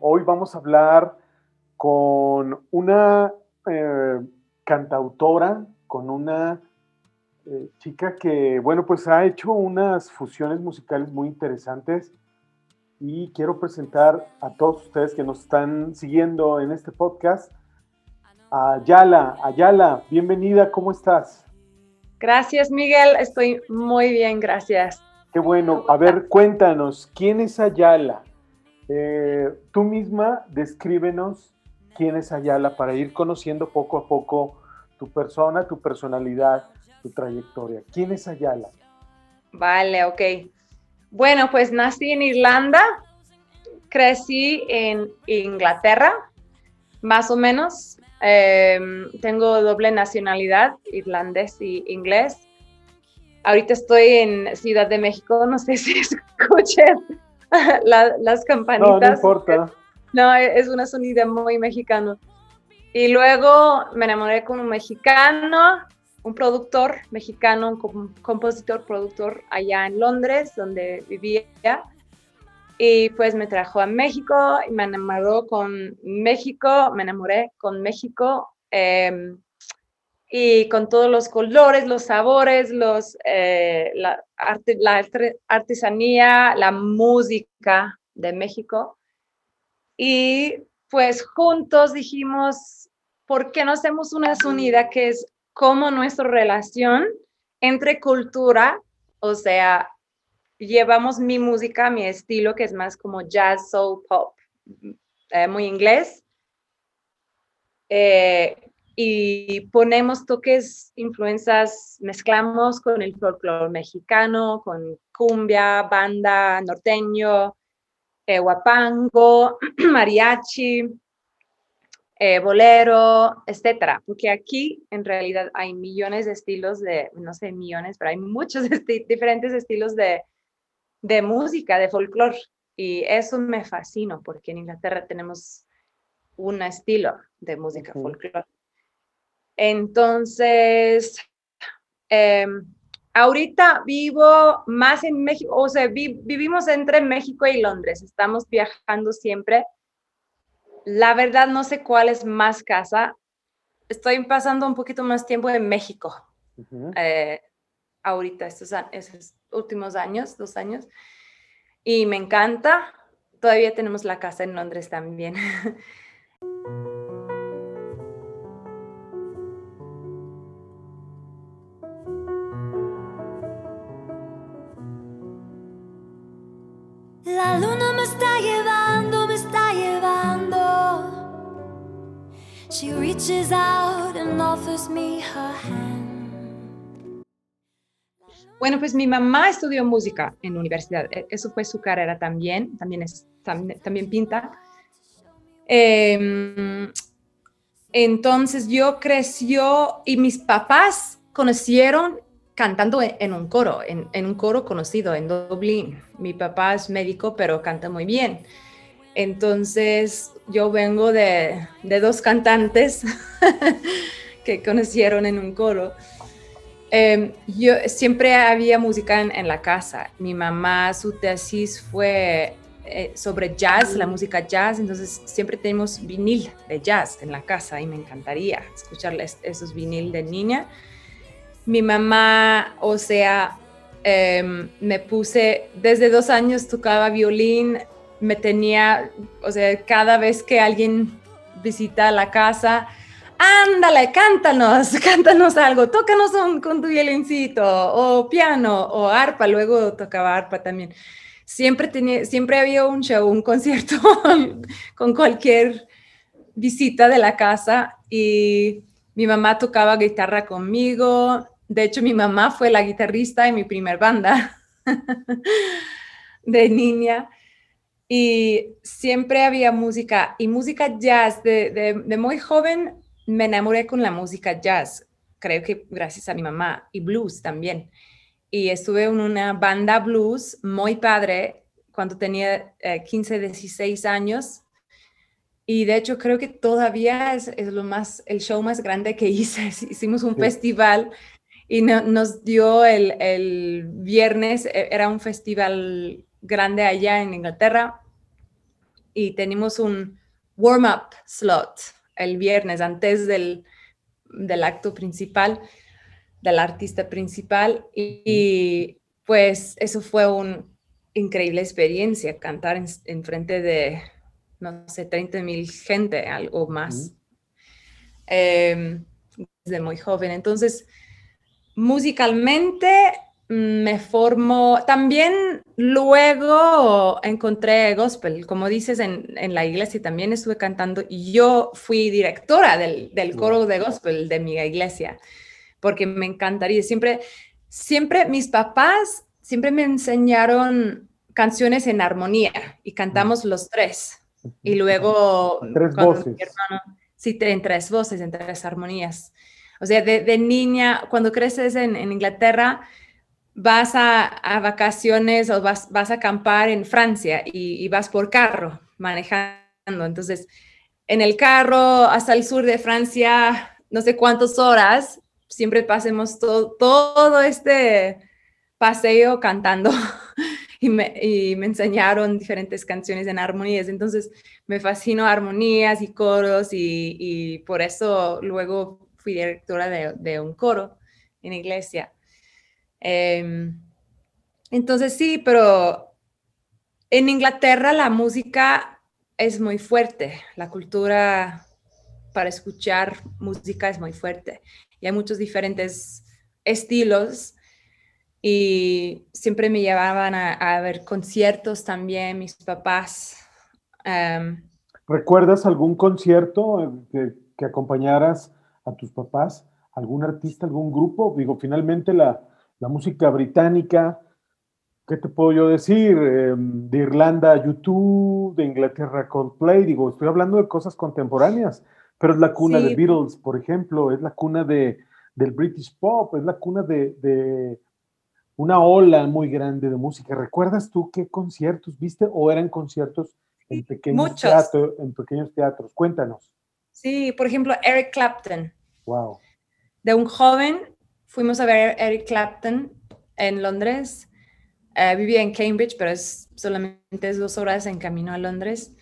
Hoy vamos a hablar con una eh, cantautora, con una eh, chica que, bueno, pues ha hecho unas fusiones musicales muy interesantes y quiero presentar a todos ustedes que nos están siguiendo en este podcast. Ayala, Ayala, bienvenida, ¿cómo estás? Gracias, Miguel, estoy muy bien, gracias. Qué bueno. A ver, cuéntanos, ¿quién es Ayala? Eh, tú misma descríbenos quién es Ayala para ir conociendo poco a poco tu persona, tu personalidad, tu trayectoria. ¿Quién es Ayala? Vale, ok. Bueno, pues nací en Irlanda, crecí en Inglaterra, más o menos. Em, tengo doble nacionalidad, irlandés y inglés. Ahorita estoy en Ciudad de México, no sé si escuchen las campanitas. No, no importa. No, es una sonido muy mexicano. Y luego me enamoré con un mexicano, un productor mexicano, un compositor, productor allá en Londres, donde vivía. Y pues me trajo a México y me enamoró con México, me enamoré con México em, y con todos los colores, los sabores, los, eh, la, arte, la artesanía, la música de México. Y pues juntos dijimos, ¿por qué no hacemos una unidad que es como nuestra relación entre cultura, o sea, llevamos mi música, mi estilo, que es más como jazz, soul, pop, eh, muy inglés, eh, y ponemos toques, influencias, mezclamos con el folclore mexicano, con cumbia, banda, norteño, eh, guapango, mariachi, eh, bolero, etcétera, porque aquí en realidad hay millones de estilos de, no sé, millones, pero hay muchos diferentes estilos de, de música, de folclore, y eso me fascina, porque en Inglaterra tenemos un estilo de música folclore. Entonces, em, ahorita vivo más en México, o sea, vivimos entre México y Londres, estamos viajando siempre la verdad no sé cuál es más casa. Estoy pasando un poquito más tiempo en México. Eh, ahorita, estos, estos últimos años, dos años. Y me encanta. Todavía tenemos la casa en Londres también. Bueno, pues mi mamá estudió música en la universidad. E, eso fue su carrera también. También, es, también, pinta. Em, entonces yo creció y mis papás conocieron cantando en, un coro, en, en, un coro conocido en Dublín. Mi papá es médico, pero canta muy bien. Entonces yo vengo de, dos cantantes que conocieron en un coro. Em, yo siempre había música en, la casa. Mi mamá, su tesis fue eh, sobre jazz, la música jazz, entonces siempre tenemos vinil de jazz en la casa y me encantaría escucharles esos vinil de niña. Mi mamá, o sea, em, me puse, desde dos años tocaba violín, me tenía, o sea, cada vez que alguien visita la casa, ándale, cántanos, cántanos algo, tócanos con tu violincito, o piano, o arpa, luego tocaba arpa también. Siempre, tenía, siempre había un show, un concierto con cualquier visita de la casa y mi mamá tocaba guitarra conmigo. De hecho, mi mamá fue la guitarrista en mi primer banda de niña y siempre había música y música jazz. De, muy joven me enamoré con la música jazz, creo que gracias a mi mamá, y blues también. Y estuve en una banda blues muy padre cuando tenía 15, eh, 16 años. Y de hecho creo que todavía es, lo más, el show más grande que hice. Hicimos un festival y nos dio el, el, viernes, e, era un festival grande allá en Inglaterra y tenemos un warm-up slot el viernes antes del, del, acto principal, del artista principal. Y, pues eso fue una increíble experiencia, cantar en, frente de, no sé, 30 mil gente, algo más, em, desde muy joven. Entonces, musicalmente me formó, también luego encontré gospel, como dices, en, la iglesia también estuve cantando y yo fui directora del, coro de gospel de mi iglesia, porque me encantaría, siempre, siempre mis papás siempre me enseñaron canciones en armonía y cantamos los tres. Y luego... Tres voces. sí, en tres voces, en tres armonías. O sea, de, niña, cuando creces en, en Inglaterra, vas a, vacaciones o vas, vas, a acampar en Francia y, vas por carro manejando. Entonces, en el carro hasta el sur de Francia, no sé cuántas horas, siempre pasemos todo, todo este paseo cantando y me, y me, enseñaron diferentes canciones en armonías. Entonces, me fascinó armonías y coros y, por eso luego fui directora de, de un coro en iglesia. Em, entonces sí, pero en Inglaterra la música es muy fuerte, la cultura para escuchar música es muy fuerte y hay muchos diferentes estilos y siempre me llevaban a, ver conciertos también mis papás. Em, ¿Recuerdas algún concierto que, que acompañaras a tus papás? ¿Algún artista, algún grupo? Digo, finalmente la, la música británica, ¿qué te puedo yo decir? Em, de Irlanda, YouTube, de Inglaterra, Coldplay, digo, estoy hablando de cosas contemporáneas, pero es la cuna de Beatles, por ejemplo, es la cuna de, del British Pop, es la cuna de, una ola muy grande de música. ¿Recuerdas tú qué conciertos viste o eran conciertos en pequeños, teatros, en pequeños teatros? Cuéntanos. Sí, por ejemplo, Eric Clapton. Wow. De un joven fuimos a ver Eric Clapton en Londres. Eh, vivía en Cambridge, pero es solamente es dos horas en camino a Londres.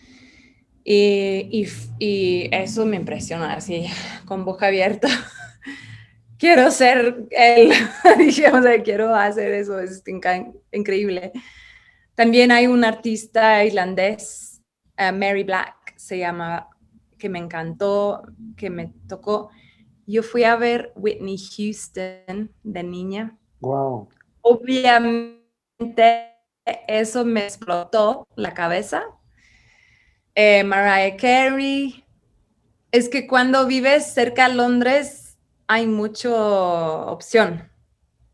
Y, y, eso me impresiona, así, con boca abierta. quiero ser él, digamos, quiero hacer eso, es increíble. También hay un artista irlandés, eh, Mary Black, se llama, que me encantó, que me tocó. Yo fui a ver Whitney Houston de niña. Wow. Obviamente eso me explotó la cabeza. Eh, Mariah Carey. Es que cuando vives cerca de Londres hay mucha opción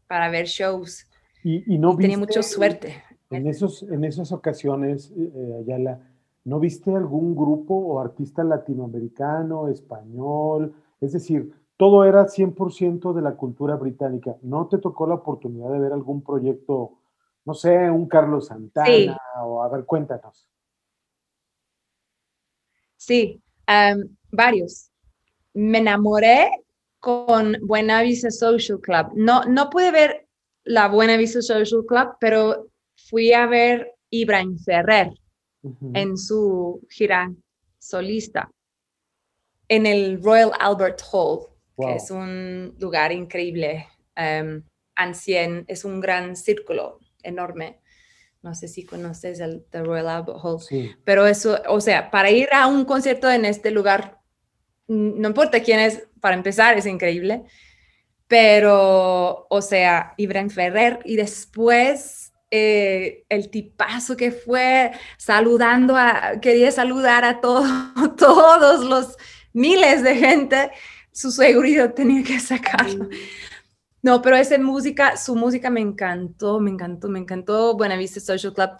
para ver shows. Y, no tenía mucha suerte. En, esos, en esas ocasiones, eh, Ayala, ¿no viste algún grupo o artista latinoamericano, español? Es decir, todo era 100% de la cultura británica. ¿No te tocó la oportunidad de ver algún proyecto, no sé, un Carlos Santana o a ver, cuéntanos? Sí, varios. Me enamoré con Buena Vista Social Club. No, no pude ver la Buena Vista Social Club, pero fui a ver Ibrahim Ferrer en su gira solista en el Royal Albert Hall que es un lugar increíble. Um, Ancien es un gran círculo enorme. No sé si conoces el Royal Albert Hall, pero eso, o sea, para ir a un concierto en este lugar, no importa quién es, para empezar es increíble, pero, o sea, Ibrahim Ferrer y después eh, el tipazo que fue saludando a, quería saludar a todos todos los miles de gente su seguridad tenía que sacarlo. No, pero esa música, su música me encantó, me encantó, me encantó. Buena Vista Social Club.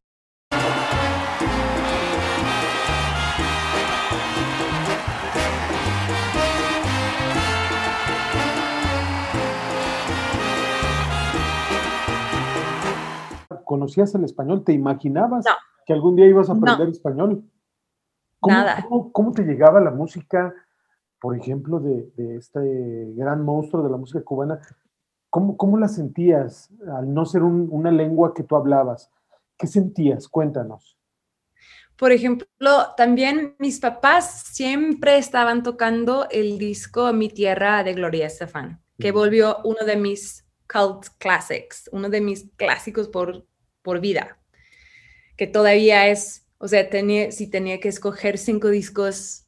¿Conocías el español? ¿Te imaginabas que algún día ibas a aprender español? Nada. ¿Cómo te llegaba la música? Por ejemplo, de, este gran monstruo de la música cubana, ¿cómo, cómo la sentías al no ser una lengua que tú hablabas? ¿Qué sentías? Cuéntanos. por ejemplo, también mis papás siempre estaban tocando el disco Mi Tierra de Gloria Estefan, que volvió uno de mis cult classics, uno de mis clásicos por, por vida, que todavía es, o sea, tenía, si tenía que escoger cinco discos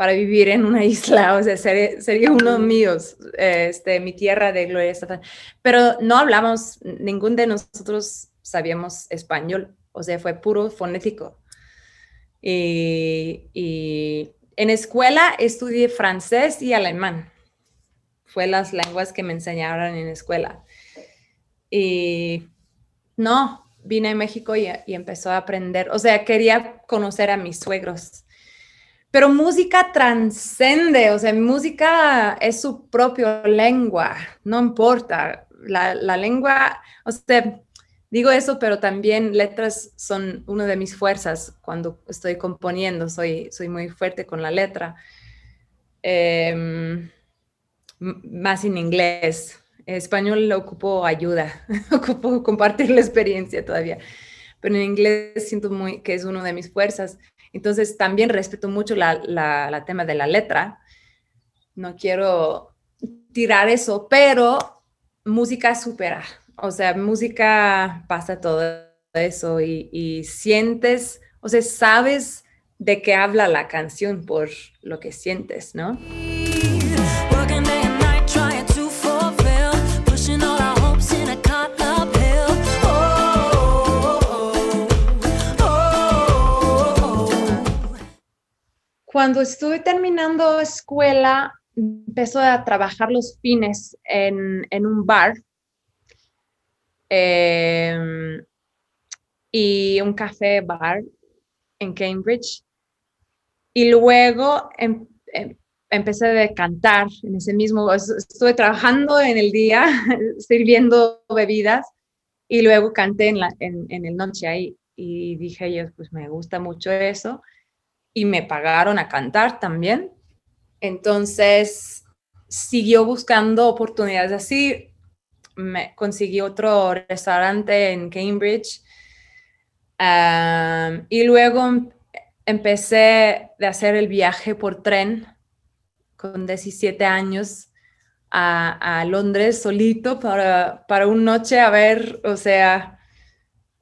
para vivir en una isla, o sea, sería, uno míos, este, mi tierra de Gloria Estefan. Pero no hablamos, ningún de nosotros sabíamos español, o sea, fue puro fonético. Y, y en escuela estudié francés y alemán. Fue las lenguas que me enseñaron en escuela. Y no, vine a México y, y empezó a aprender, o sea, quería conocer a mis suegros pero música transcende, o sea, música es su propia lengua, no importa. La, lengua, o sea, digo eso, pero también letras son una de mis fuerzas cuando estoy componiendo, soy, soy muy fuerte con la letra. Em, más en inglés. Español ocupo ayuda, ocupo compartir la experiencia todavía, pero en inglés siento muy que es una de mis fuerzas. Entonces también respeto mucho la, tema de la letra. No quiero tirar eso, pero música supera. O sea, música pasa todo eso y, y sientes, o sea, sabes de qué habla la canción por lo que sientes, ¿no? Cuando estuve terminando escuela, empezó a trabajar los fines en, un bar em, y un café bar en Cambridge. Y luego em, em, empecé a cantar en ese mismo, estuve trabajando en el día, sirviendo bebidas y luego canté en, la, en, en el noche ahí y dije yo, pues me gusta mucho eso y me pagaron a cantar también. Entonces, siguió buscando oportunidades así. Me conseguí otro restaurante en Cambridge. y luego empecé de hacer el viaje por tren con 17 años a, Londres solito para, para una noche a ver, o sea,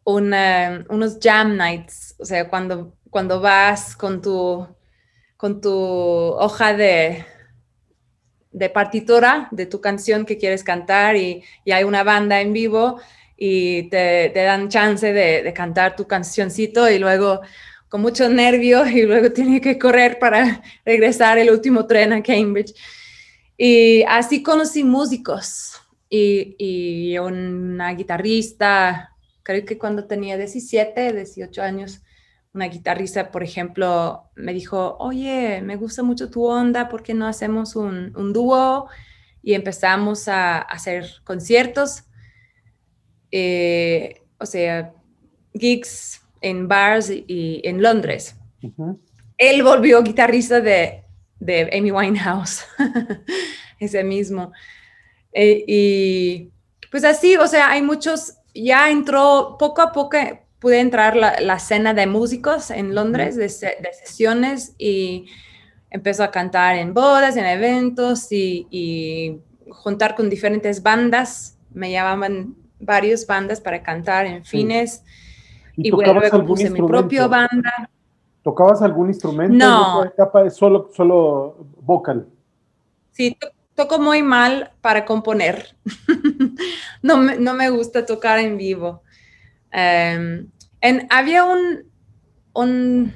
unos jam nights, o sea, cuando cuando vas con tu, con tu hoja de, de partitura de tu canción que quieres cantar y, hay una banda en vivo y te, dan chance de, cantar tu cancioncito y luego con mucho nervio y luego tienes que correr para regresar el último tren a Cambridge. Y así conocí músicos y, y una guitarrista, creo que cuando tenía 17, 18 años, una guitarrista, por ejemplo, me dijo, oye, me gusta mucho tu onda, ¿por qué no hacemos un, dúo? Y empezamos a, hacer conciertos, eh, o sea, gigs en bars y, en Londres. Él volvió guitarrista de, de Amy Winehouse, ese mismo. Eh, y pues así, o sea, hay muchos, ya entró poco a poco, pude entrar la, la cena de músicos en Londres, de, sesiones, y empezó a cantar en bodas, en eventos y, juntar con diferentes bandas. Me llamaban varias bandas para cantar en fines. Y, luego puse mi propia banda. ¿Tocabas algún instrumento? No. etapa solo, solo vocal? Sí, toco muy mal para componer. no, me, no me gusta tocar en vivo. Em, en, había un,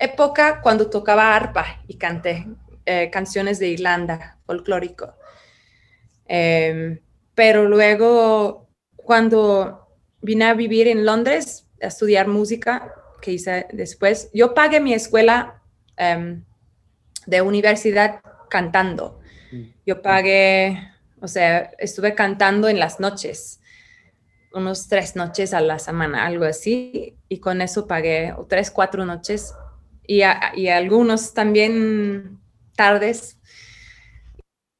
época cuando tocaba arpa y canté eh, canciones de Irlanda, folclórico. Em, pero luego, cuando vine a vivir en Londres, a estudiar música, que hice después, yo pagué mi escuela em, de universidad cantando. Mm. Yo pagué, o sea, estuve cantando en las noches unos tres noches a la semana, algo así, y con eso pagué tres, cuatro noches y, y algunos también tardes.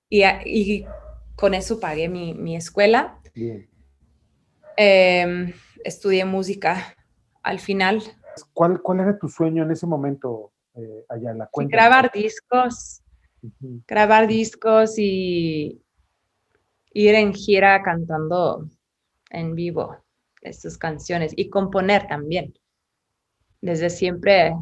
Y, y, con eso pagué mi, mi escuela. Em, estudié música al final ¿Cuál, cuál era tu sueño en ese momento, eh, allá en la cuenta? grabar discos, grabar discos y ir en gira cantando en vivo estas canciones y componer también. Desde siempre,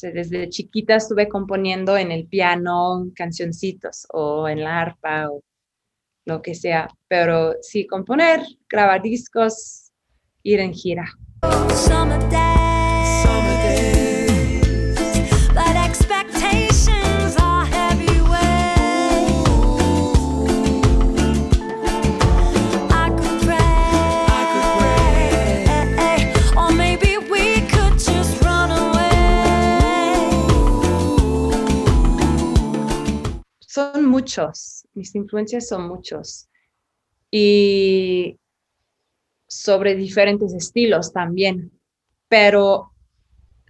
desde chiquita estuve componiendo en el piano cancioncitos o en la arpa o lo que sea, pero sí componer, grabar discos, ir en gira. Muchos, mis influencias son muchos. Y sobre diferentes estilos también. Pero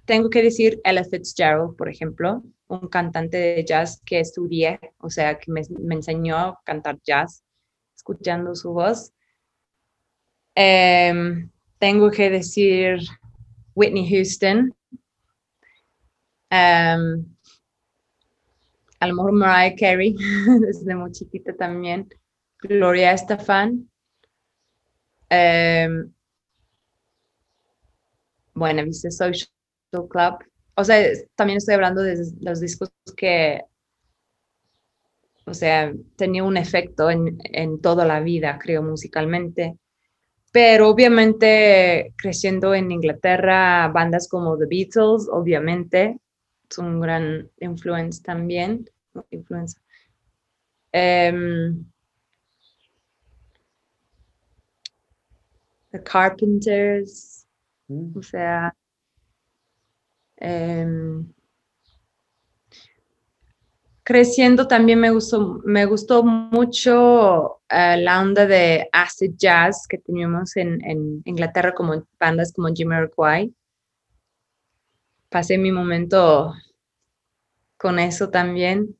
tengo que decir Ella Fitzgerald, por ejemplo, un cantante de jazz que estudié, o sea, que me, enseñó a cantar jazz, escuchando su voz. Em, tengo que decir Whitney Houston. Em, a lo mejor Mariah Carey, desde muy chiquita también, Gloria Estefan. Em, bueno, viste Social Club. O sea, también estoy hablando de los discos que, o sea, tenía un efecto en, en toda la vida, creo, musicalmente. Pero obviamente creciendo en Inglaterra, bandas como The Beatles, obviamente, son un gran influence también influenza. Em, the Carpenters, mm. o sea, em, creciendo también me gustó, me gustó mucho eh, la onda de acid jazz que teníamos en, en Inglaterra como bandas como Jamiroquai. Pasé mi momento con eso también.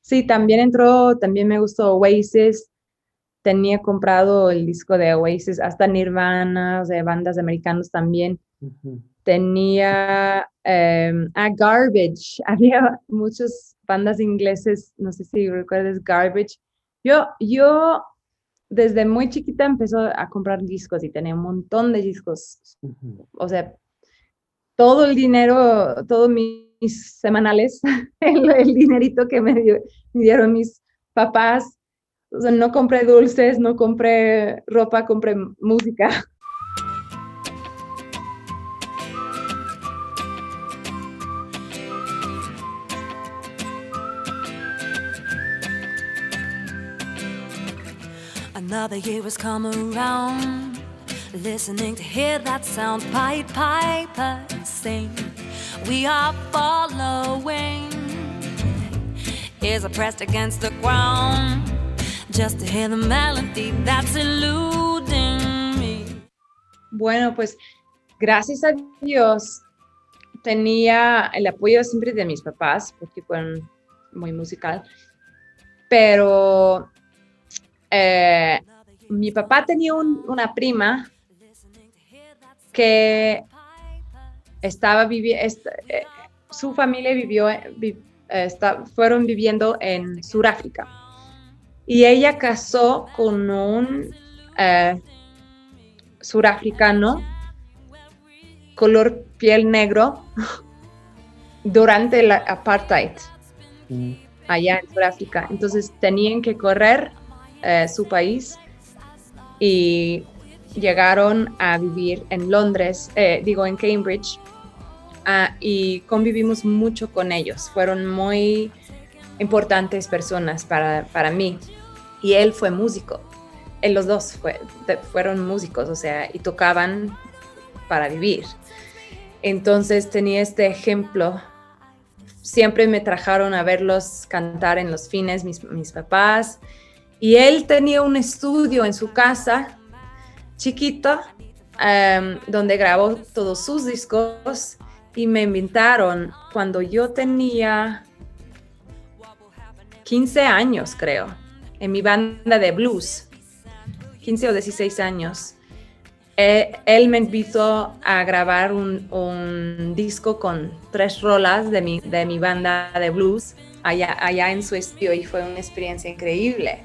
Sí, también entró, también me gustó Oasis. Tenía comprado el disco de Oasis, hasta Nirvana, de bandas americanas también. Tenía em, a Garbage. Había muchas bandas ingleses, no sé si recuerdas Garbage. Yo, yo desde muy chiquita empezó a comprar discos y tenía un montón de discos. O sea, todo el dinero, todo mi mis semanales, el, dinerito que me, dieron mis papás. No compré dulces, no compré ropa, compré música. Another year has come around, listening to hear that sound, Pied Piper sing. we are following is pressed against the ground just to hear the melody that's eluding me. Bueno, pues gracias a Dios tenía el apoyo siempre de mis papás porque fueron muy musical, pero eh, mi papá tenía una prima que estaba viviendo, eh, su familia vivió, eh, fueron viviendo en Sudáfrica. Y ella casó con un eh, surafricano color piel negro durante el apartheid mm. allá en Sudáfrica. Entonces tenían que correr su país y llegaron a vivir en Londres, digo en Cambridge, Ah, y convivimos mucho con ellos. Fueron muy importantes personas para, para mí. Y él fue músico. Él, los dos fueron músicos, o sea, y tocaban para vivir. Entonces tenía este ejemplo. Siempre me trajeron a verlos cantar en los fines mis, mis papás. Y él tenía un estudio en su casa, chiquito, em, donde grabó todos sus discos y me invitaron cuando yo tenía 15 años, creo, en mi banda de blues, 15 o 16 años. Eh, él me invitó a grabar un, disco con tres rolas de mi, de mi banda de blues allá, allá en su estudio y fue una experiencia increíble.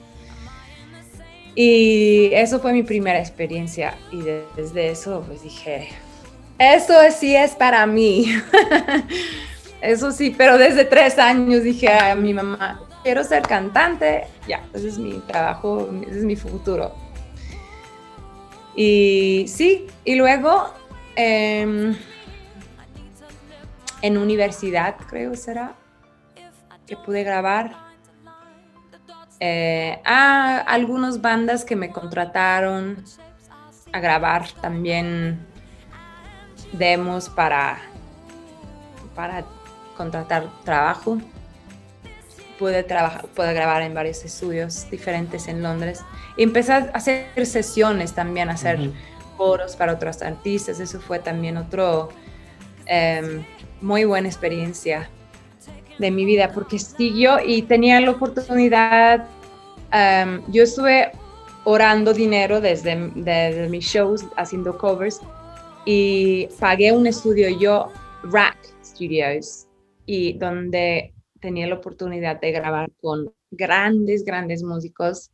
Y eso fue mi primera experiencia y desde eso pues dije, eso sí es para mí. eso sí, pero desde tres años dije a mi mamá, quiero ser cantante, ya, ese es mi trabajo, ese es mi futuro. Y sí, y luego em, en universidad, creo será, que pude grabar eh, a algunas bandas que me contrataron a grabar también demos para, para contratar trabajo. Pude, trabajar, pude grabar en varios estudios diferentes en Londres. Y empecé a hacer sesiones también, a hacer foros para otros artistas. Eso fue también otro em, muy buena experiencia de mi vida, porque siguió y tenía la oportunidad, em, yo estuve orando dinero desde, desde, mis shows, haciendo covers, y pagué un estudio yo, Rack Studios, y donde tenía la oportunidad de grabar con grandes, grandes músicos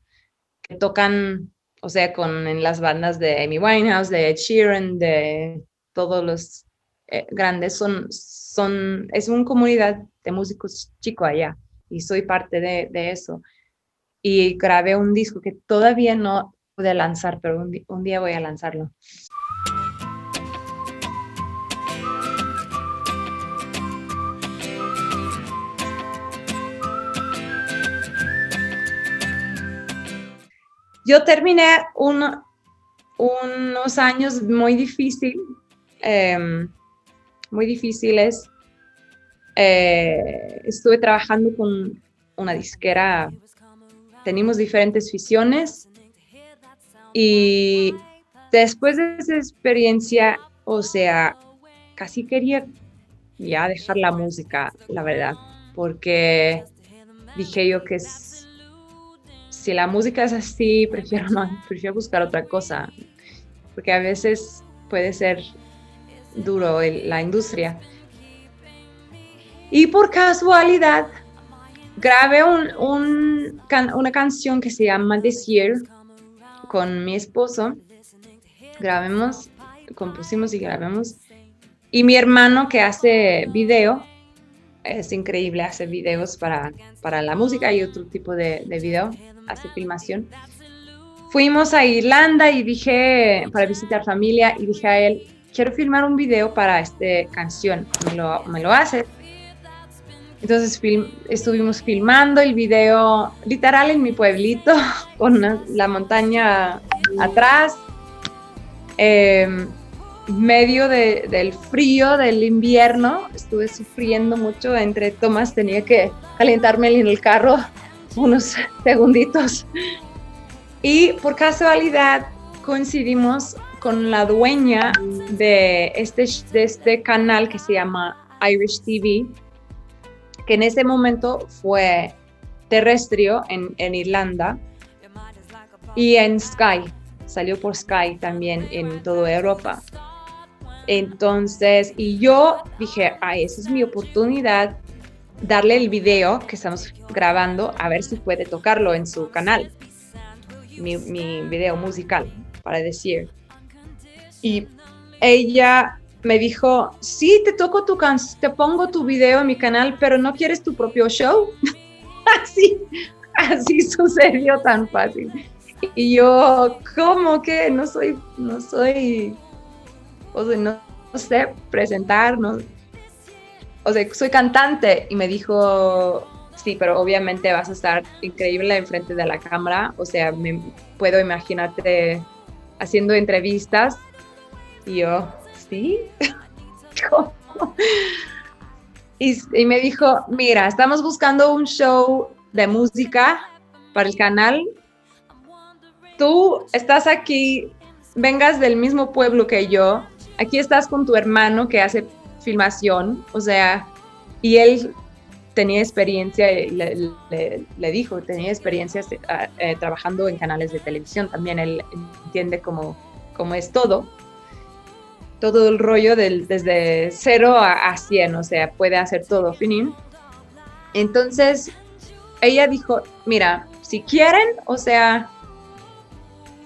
que tocan, o sea, con en las bandas de Amy Winehouse, de Ed Sheeran, de todos los eh, grandes, son, son, es una comunidad de músicos chico allá y soy parte de, de eso. Y grabé un disco que todavía no pude lanzar, pero un, un día voy a lanzarlo. Yo terminé unos años muy difíciles, em, difíciles. Eh, estuve trabajando con una disquera, tenemos diferentes visiones y después de esa experiencia, o sea, casi quería ya dejar la música, la verdad, porque dije yo que es si la música es así, prefiero no, prefiero buscar otra cosa, porque a veces puede ser duro la industria. Y por casualidad, grabé un, una canción que se llama Desire con mi esposo. Grabemos, compusimos y grabemos. Y mi hermano que hace video, es increíble, hace videos para, para la música y otro tipo de, de video hace filmación. Fuimos a Irlanda y dije, para visitar familia, y dije a él, quiero filmar un video para esta canción, ¿me lo, me lo hace? Entonces estuvimos filmando el video literal en mi pueblito, con la montaña atrás, eh, medio del frío del invierno. Estuve sufriendo mucho, entre tomas tenía que calentarme en el carro unos segunditos. Y por casualidad coincidimos con la dueña de este, de este canal que se llama Irish TV, que en ese momento fue terrestre en, en Irlanda y en Sky, salió por Sky también en toda Europa. Entonces, y yo dije, ay, esa es mi oportunidad darle el video que estamos grabando a ver si puede tocarlo en su canal, mi, video musical, para decir. Y ella me dijo, sí, te toco tu te pongo tu video en mi canal, pero no quieres tu propio show. así, así sucedió tan fácil. Y yo, ¿cómo que no soy, no soy, o sea, no, sé presentar, no, o sea, soy cantante y me dijo, sí, pero obviamente vas a estar increíble enfrente de la cámara, o sea, me puedo imaginarte haciendo entrevistas y yo, sí, Y, y me dijo, mira, estamos buscando un show de música para el canal. Tú estás aquí vengas del mismo pueblo que yo, aquí estás con tu hermano que hace filmación, o sea, y él tenía experiencia, le, dijo, tenía experiencias eh, trabajando en canales de televisión, también él entiende cómo, cómo es todo, todo el rollo del, desde cero a, a 100, o sea, puede hacer todo, finín. Entonces, ella dijo, mira, si quieren, o sea,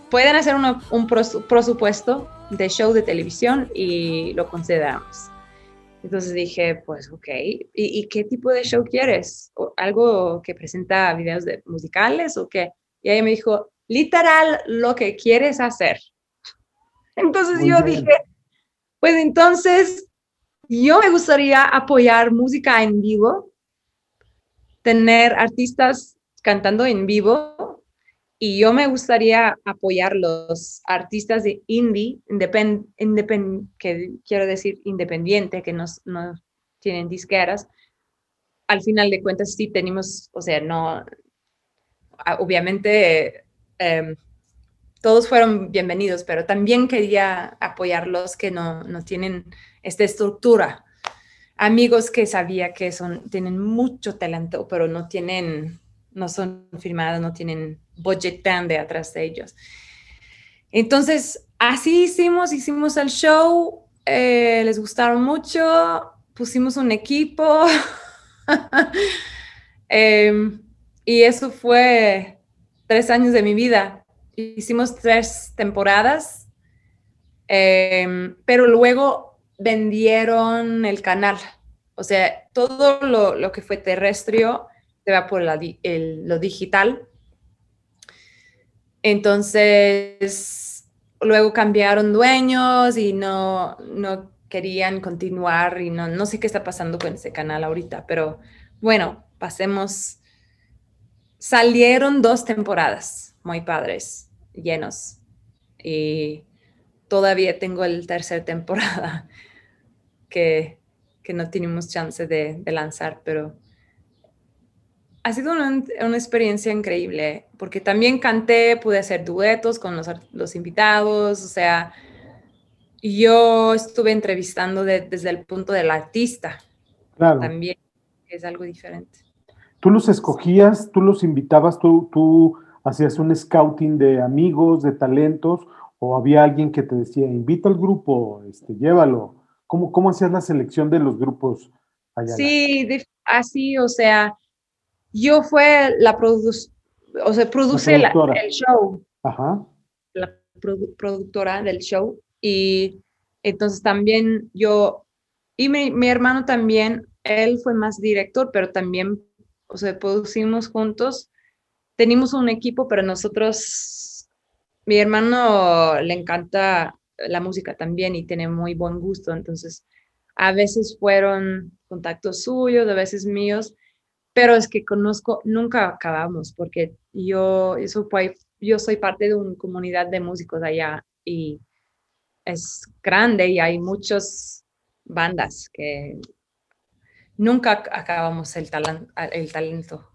pueden hacer un presupuesto de show de televisión y lo consideramos. Entonces dije, pues ok, ¿Y, qué tipo de show quieres? ¿Algo que presenta videos de musicales o qué? Y ella me dijo, literal, lo que quieres hacer. Entonces yo dije, pues entonces yo me gustaría apoyar música en vivo, tener artistas cantando en vivo y yo me gustaría apoyar los artistas de indie, independ, que quiero decir independiente, que no, no tienen disqueras. Al final de cuentas, sí tenemos, o sea, no, obviamente em, todos fueron bienvenidos, pero también quería apoyarlos que no, no tienen esta estructura. Amigos que sabía que son, tienen mucho talento, pero no tienen no son firmadas, no tienen budget de atrás de ellos. Entonces, así hicimos, hicimos el show, eh, les gustaron mucho, pusimos un equipo em, y eso fue tres años de mi vida. Hicimos tres temporadas, em, pero luego vendieron el canal. O sea, todo lo, lo que fue terrestre se va por lo digital. Entonces, luego cambiaron dueños y no, no querían continuar y no, no sé qué está pasando con ese canal ahorita, pero bueno, pasemos. Salieron dos temporadas muy padres, llenos. Y todavía tengo el tercer temporada que, que no tenemos chance de, de lanzar, pero ha sido una, una, experiencia increíble, porque también canté, pude hacer duetos con los, los invitados, o sea, yo estuve entrevistando desde el punto del artista. Claro. También es algo diferente. ¿Tú los escogías, tú los invitabas, tú, tú hacías un scouting de amigos, de talentos, o había alguien que te decía, invita al grupo, este, llévalo? ¿Cómo, cómo hacías la selección de los grupos allá? Sí, así, o sea, yo fue la o sea, produce el show. Ajá. La productora del show. Y entonces también yo, y mi, mi, hermano también, él fue más director, pero también, o sea, producimos juntos. Tenemos un equipo, pero nosotros, mi hermano le encanta la música también y tiene muy buen gusto. Entonces, a veces fueron contactos suyos, a veces míos pero es que conozco, nunca acabamos, porque yo, eso yo soy parte de una comunidad de músicos allá y es grande y hay muchas bandas que nunca acabamos el, el talento.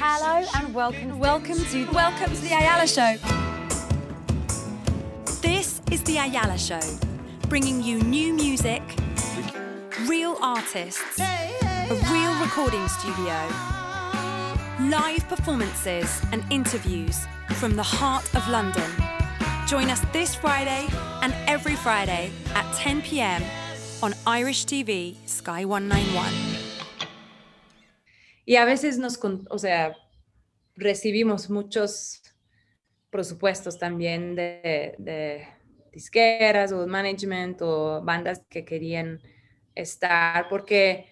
Hello and welcome, welcome to, welcome to the Ayala Show. This is the Ayala Show, bringing you new music, real artists. A real recording studio, live performances and interviews from the heart of London. Join us this Friday and every Friday at 10 pm on Irish TV Sky 191. Y a veces nos, o sea, recibimos muchos presupuestos también de, de disqueras o management o bandas que querían estar, porque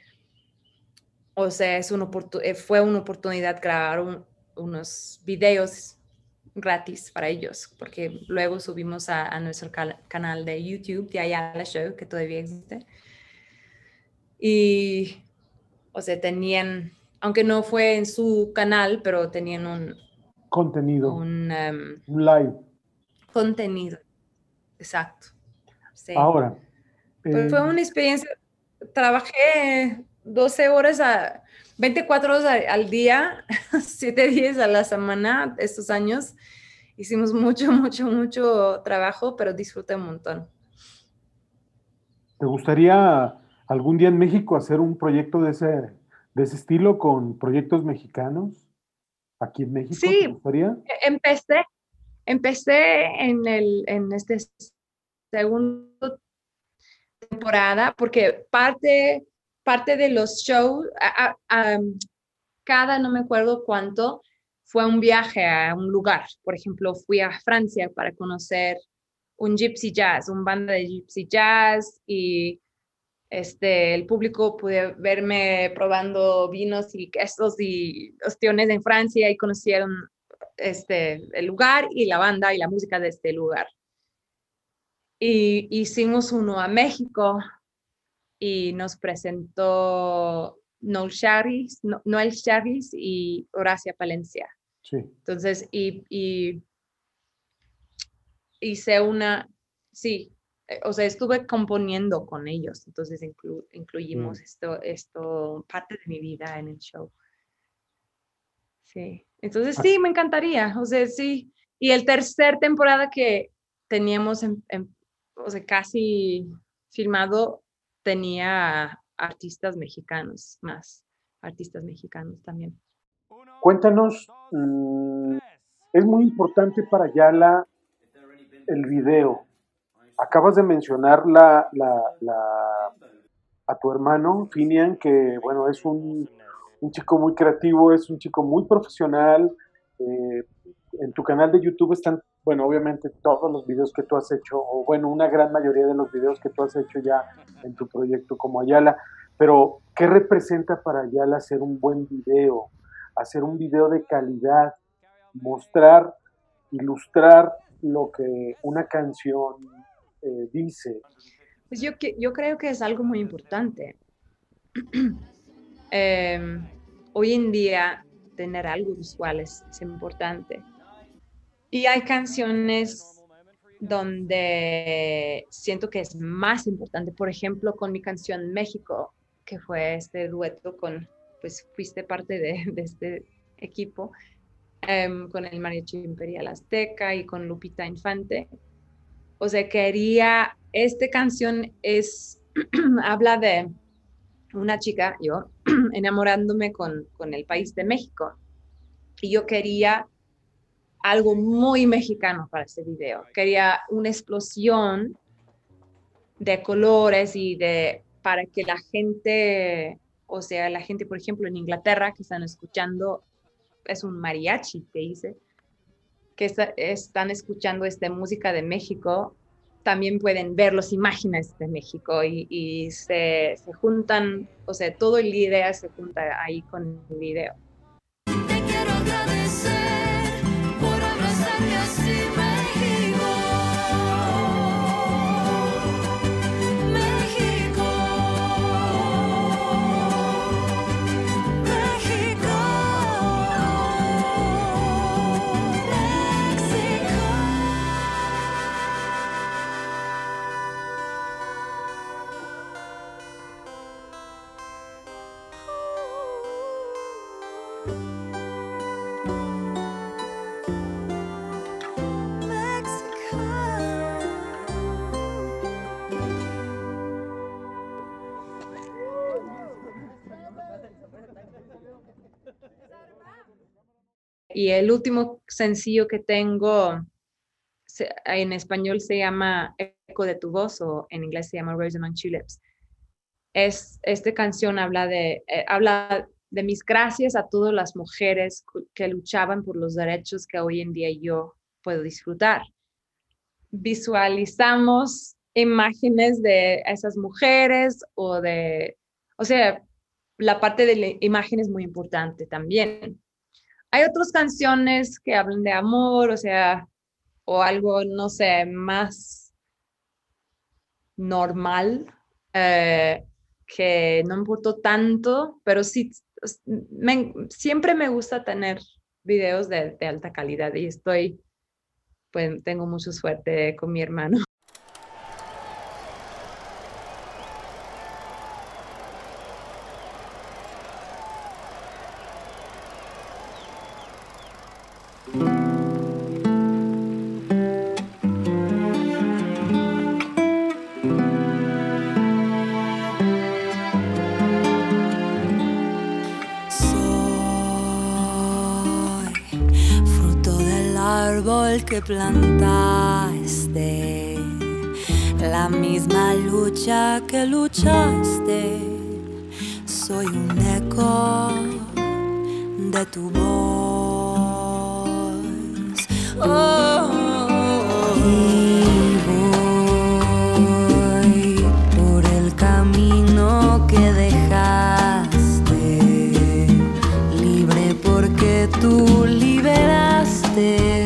o sea, es una eh, fue una oportunidad grabar unos videos gratis para ellos, porque luego subimos a, nuestro canal de YouTube de Ayala Show, que todavía existe. Y, o sea, tenían, aunque no fue en su canal, pero tenían un... Contenido. Un, em, live. Contenido. Exacto. Ahora. fue eh, una experiencia, trabajé 12 horas a 24 horas al día, 7 días a la semana estos años. hicimos mucho, mucho, mucho trabajo, pero disfruté un montón. ¿Te gustaría algún día en México hacer un proyecto de ese, de ese estilo con proyectos mexicanos? Aquí en México, sí, ¿te gustaría? E, empecé, empecé en, el, en este segundo temporada porque parte, parte de los shows, cada no me acuerdo cuánto, fue un viaje a un lugar. Por ejemplo, fui a Francia para conocer un gypsy jazz, un banda de gypsy jazz y este, el público pude verme probando vinos y quesos y ostiones en Francia y conocieron este, el lugar y la banda y la música de este lugar. Y hicimos uno a México y nos presentó Noel Charis, Noel Charis y Horacia Palencia. Sí. Entonces, y, y hice una, sí, eh, o sea, estuve componiendo con ellos, entonces incluimos mm. esto, esto, parte de mi vida en el show. Sí, entonces ah. sí, me encantaría, o sea, sí. Y el tercer temporada que teníamos, en, o sea, casi filmado, tenía artistas mexicanos, más artistas mexicanos también. Cuéntanos, mm, es muy importante para Yala el video. Acabas de mencionar la, a tu hermano, Finian, que bueno, es un, chico muy creativo, es un chico muy profesional. Eh, en tu canal de YouTube están, bueno, obviamente todos los videos que tú has hecho, o bueno, una gran mayoría de los videos que tú has hecho ya en tu proyecto como Ayala. Pero, ¿qué representa para Ayala hacer un buen video? Hacer un video de calidad, mostrar, ilustrar lo que una canción eh, dice. Pues yo, yo creo que es algo muy importante. Em, hoy en día tener algo visual es, importante. Y hay canciones donde siento que es más importante. Por ejemplo, con mi canción México, que fue este dueto con, pues fuiste parte de, este equipo. Em, con el Mariachi Imperial Azteca y con Lupita Infante. O sea, quería, esta canción es, habla de una chica, yo, enamorándome con, con el país de México. Y yo quería algo muy mexicano para este video. Quería una explosión de colores y de para que la gente, o sea, la gente, por ejemplo, en Inglaterra que están escuchando es un mariachi que hice, que están escuchando esta música de México, también pueden ver las imágenes de México y, se, se, juntan, o sea, todo el idea se junta ahí con el video. Y el último sencillo que tengo en español se llama Eco de tu voz o en inglés se llama Rose Among Tulips. Es, esta canción habla de, eh, habla de mis gracias a todas las mujeres que luchaban por los derechos que hoy en día yo puedo disfrutar. Visualizamos imágenes de esas mujeres o de, o sea, la parte de la imagen es muy importante también. Hay otras canciones que hablan de amor, o sea, o algo, no sé, más normal, eh, que no importó tanto, pero sí, siempre me gusta tener videos de, de alta calidad y estoy, pues tengo mucha suerte con mi hermano. Árbol que plantaste, la misma lucha que luchaste. Soy un eco de tu voz. Oh, y voy por el camino que dejaste, libre porque tú liberaste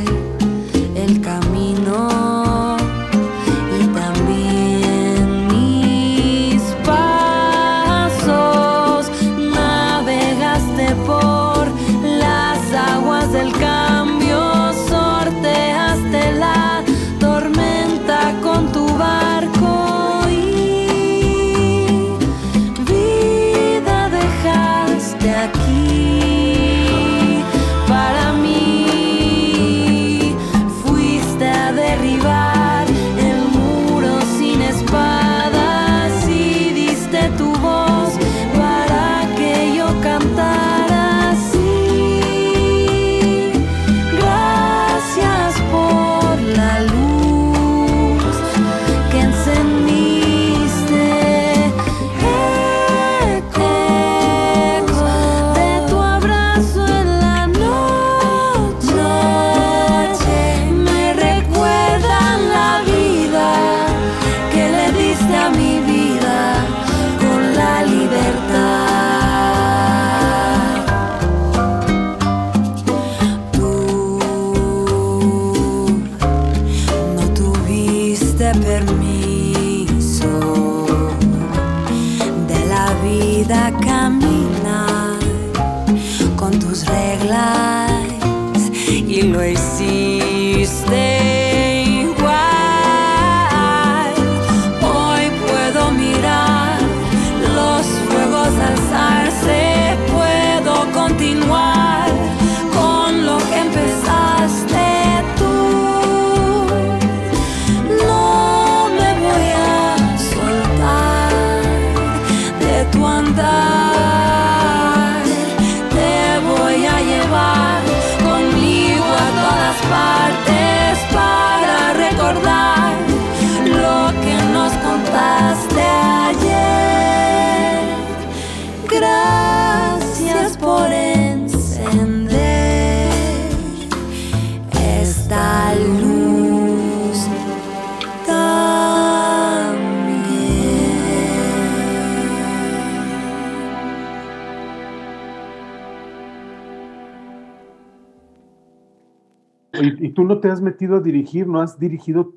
Y, tú no te has metido a dirigir, no has dirigido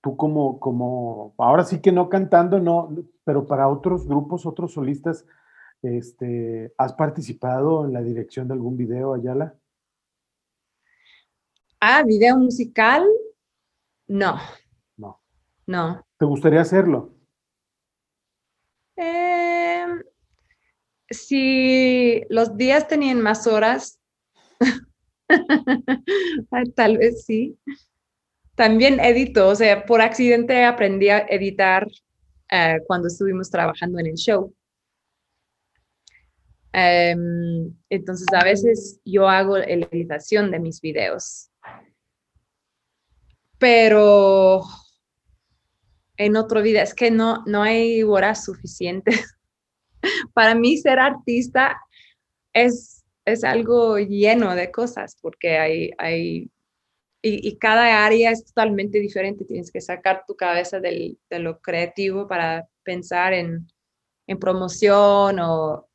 tú como, como, ahora sí que no cantando, no, pero para otros grupos, otros solistas, este, ¿has participado en la dirección de algún video, Ayala? Ah, video musical. No, No. no. ¿Te gustaría hacerlo? Em, si los días tenían más horas, tal vez sí. También edito, o sea, por accidente aprendí a editar eh, cuando estuvimos trabajando en el show. Em, entonces, a veces yo hago la editación de mis videos. Pero en otro vida, es que no, no hay horas suficientes. Para mí ser artista es, es algo lleno de cosas porque hay, hay y, y cada área es totalmente diferente. Tienes que sacar tu cabeza del, de lo creativo para pensar en, en promoción o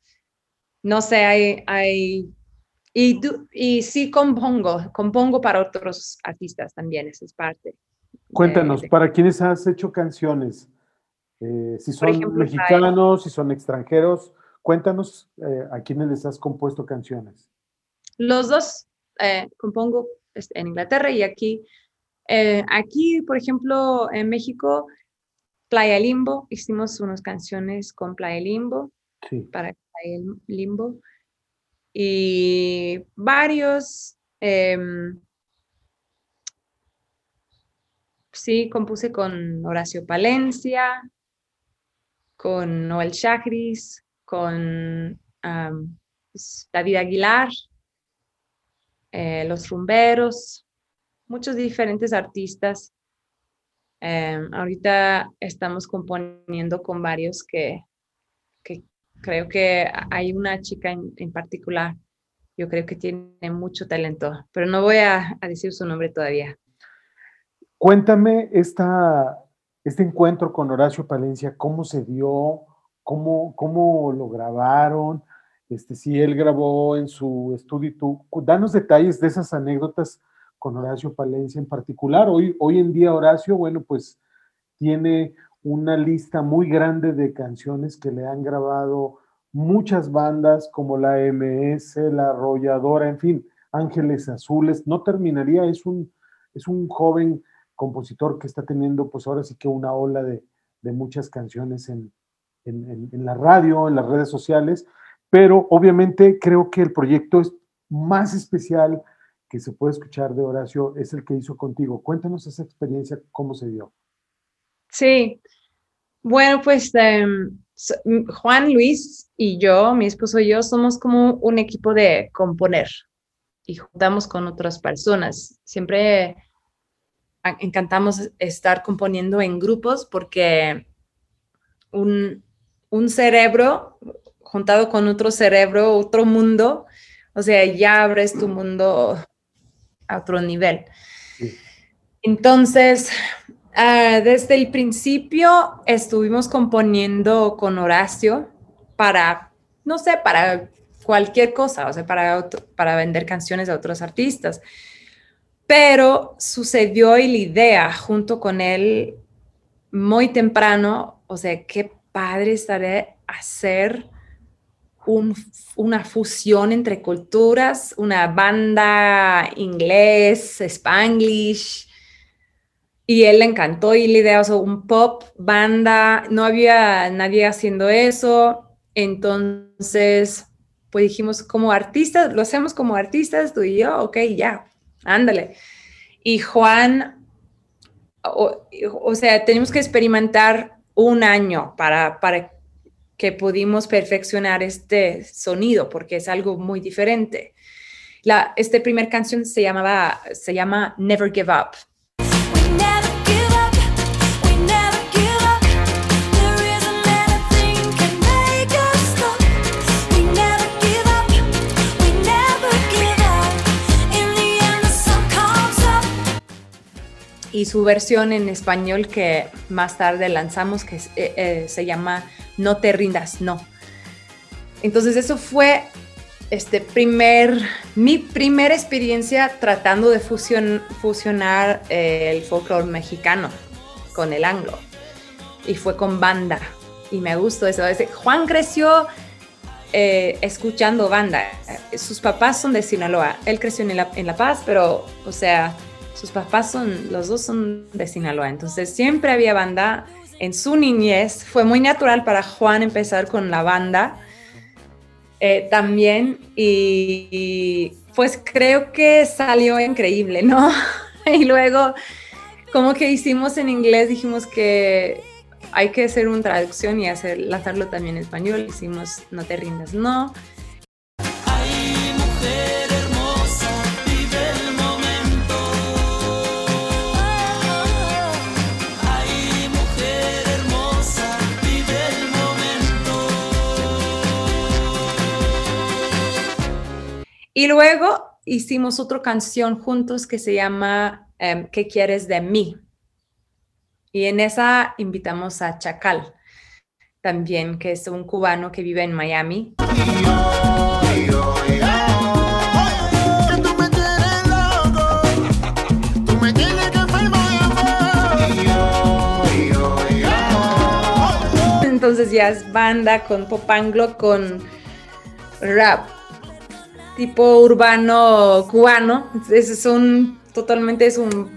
no sé, hay, hay y, y sí compongo, compongo para otros artistas también, esa es parte. Cuéntanos, de- ¿para quiénes has hecho canciones? Eh, si son ejemplo, mexicanos, si son extranjeros, cuéntanos eh, a quiénes les has compuesto canciones. Los dos eh, compongo este, en Inglaterra y aquí. Eh, aquí, por ejemplo, en México, Playa Limbo, hicimos unas canciones con Playa Limbo, Sí. para Playa Limbo, y varios, em, sí, compuse con Horacio Palencia, con Noel Chagris, con pues, David Aguilar, eh, Los Rumberos, muchos diferentes artistas. Em, ahorita estamos componiendo con varios que, que creo que hay una chica en, en, particular, yo creo que tiene mucho talento, pero no voy a, a decir su nombre todavía. Cuéntame esta, este encuentro con Horacio Palencia, cómo se dio, cómo, cómo lo grabaron, este, si él grabó en su estudio tú, danos detalles de esas anécdotas con Horacio Palencia en particular. Hoy, hoy en día Horacio, bueno, pues tiene una lista muy grande de canciones que le han grabado muchas bandas como la MS, la Arrolladora, en fin, Ángeles Azules. No terminaría, es un, es un joven compositor que está teniendo pues ahora sí que una ola de, de muchas canciones en, en, en, la radio, en las redes sociales, pero obviamente creo que el proyecto es más especial que se puede escuchar de Horacio es el que hizo contigo. Cuéntanos esa experiencia, cómo se dio. Sí, bueno, pues um, Juan Luis y yo, mi esposo y yo, somos como un equipo de componer y juntamos con otras personas. Siempre encantamos estar componiendo en grupos porque un, un cerebro juntado con otro cerebro, otro mundo, o sea, ya abres tu mundo a otro nivel. Entonces, uh, desde el principio estuvimos componiendo con Horacio para, no sé, para cualquier cosa, o sea, para, para vender canciones a otros artistas. Pero sucedió y la idea junto con él muy temprano, o sea, qué padre estaré hacer un, una fusión entre culturas, una banda inglés, spanglish, y él le encantó y la idea, o sea, un pop, banda, no había nadie haciendo eso, entonces, pues dijimos, como artistas, lo hacemos como artistas, tú y yo, ok, ya, ándale. Y Juan, o, o sea, tenemos que experimentar un año para, para que pudimos perfeccionar este sonido porque es algo muy diferente. La, este primer canción se llamaba, se llama Never Give Up. Y su versión en español que más tarde lanzamos, que eh, eh, se llama No te rindas, no. Entonces eso fue este primer, mi primera experiencia tratando de fusionar eh, el folclore mexicano con el anglo. Y fue con banda. Y me gustó eso. Juan creció escuchando banda. Sus papás son de Sinaloa. Él creció en La, en la Paz, pero, o sea, sus papás son, los dos son de Sinaloa, entonces siempre había banda. En su niñez fue muy natural para Juan empezar con la banda eh, también y, pues creo que salió increíble, ¿no? y luego como que hicimos en inglés, dijimos que hay que hacer una traducción y hacer, hacerlo también en español, hicimos No te rindas, no. Y luego hicimos otra canción juntos que se llama em, ¿Qué quieres de mí? Y en esa invitamos a Chacal, también, que es un cubano que vive en Miami. Entonces ya es banda con pop anglo, con rap tipo urbano cubano. Es, un, totalmente es un,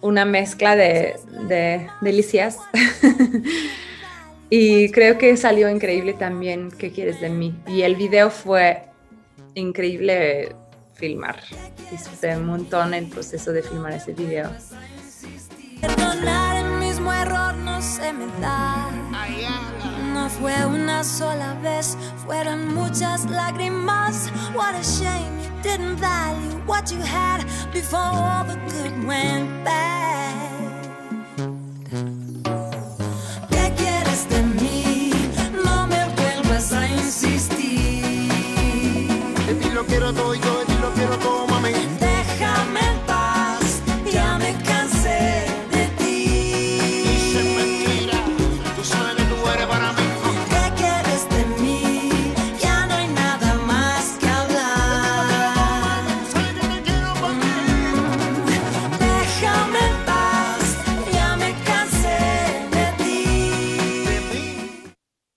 una mezcla de, de delicias. y creo que salió increíble también ¿Qué quieres de mí? Y el video fue increíble filmar. Disfruté un montón el proceso de filmar ese video. Perdonar el mismo error no se me da. No fue una sola vez, fueron muchas lágrimas. What a shame. didn't value what you had before all the good went bad. ¿Qué quieres de mí? No me vuelvas a insistir. Lo quiero todo y yo lo quiero todo,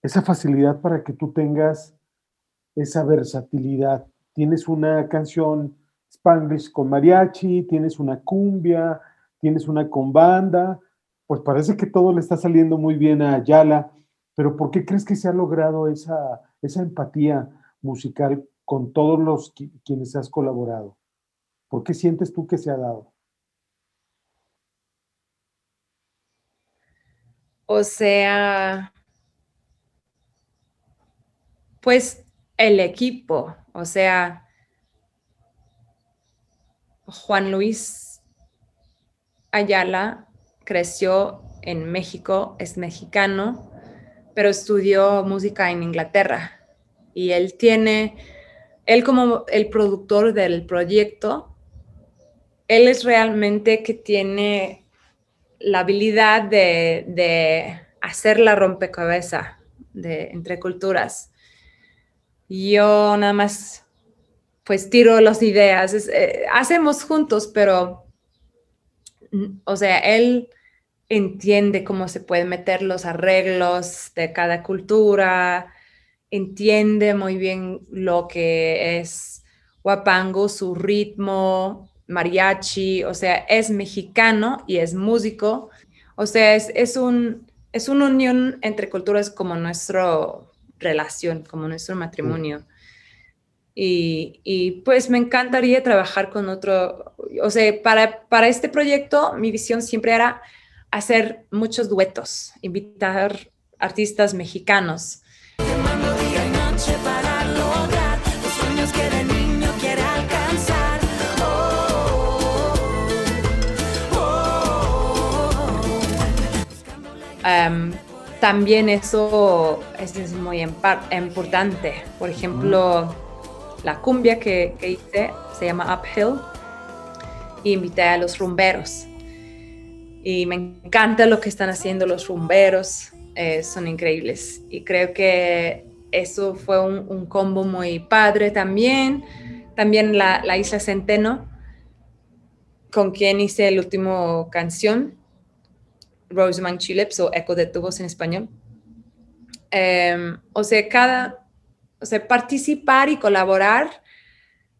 esa facilidad para que tú tengas esa versatilidad. Tienes una canción Spanglish con mariachi, tienes una cumbia, tienes una con banda, pues parece que todo le está saliendo muy bien a Ayala, pero ¿por qué crees que se ha logrado esa, esa empatía musical con todos los qui- quienes has colaborado? ¿Por qué sientes tú que se ha dado? O sea, pues el equipo, o sea, Juan Luis Ayala creció en México, es mexicano, pero estudió música en Inglaterra y él tiene, él como el productor del proyecto, él es realmente que tiene la habilidad de, hacer la rompecabezas de, entre culturas. Yo nada más, pues tiro las ideas, eh, hacemos juntos, pero, mm, o sea, él entiende cómo se pueden meter los arreglos de cada cultura, entiende muy bien lo que es guapango, su ritmo, mariachi, o sea, es mexicano y es músico, o sea, es, es, un, es una unión entre culturas como nuestra relación, como nuestro matrimonio. Y, y, pues me encantaría trabajar con otro, o sea, para, para este proyecto mi visión siempre era hacer muchos duetos, invitar artistas mexicanos. Um, también eso, es muy importante. Por ejemplo, la cumbia que, hice se llama Uphill y invité a los rumberos. Y me encanta lo que están haciendo los rumberos, eh, son increíbles. Y creo que eso fue un, combo muy padre también. También la, la, Isla Centeno, con quien hice la última canción, Rosamund Tulips o Eco de Tubos en español. Eh, o sea, cada, o sea, participar y colaborar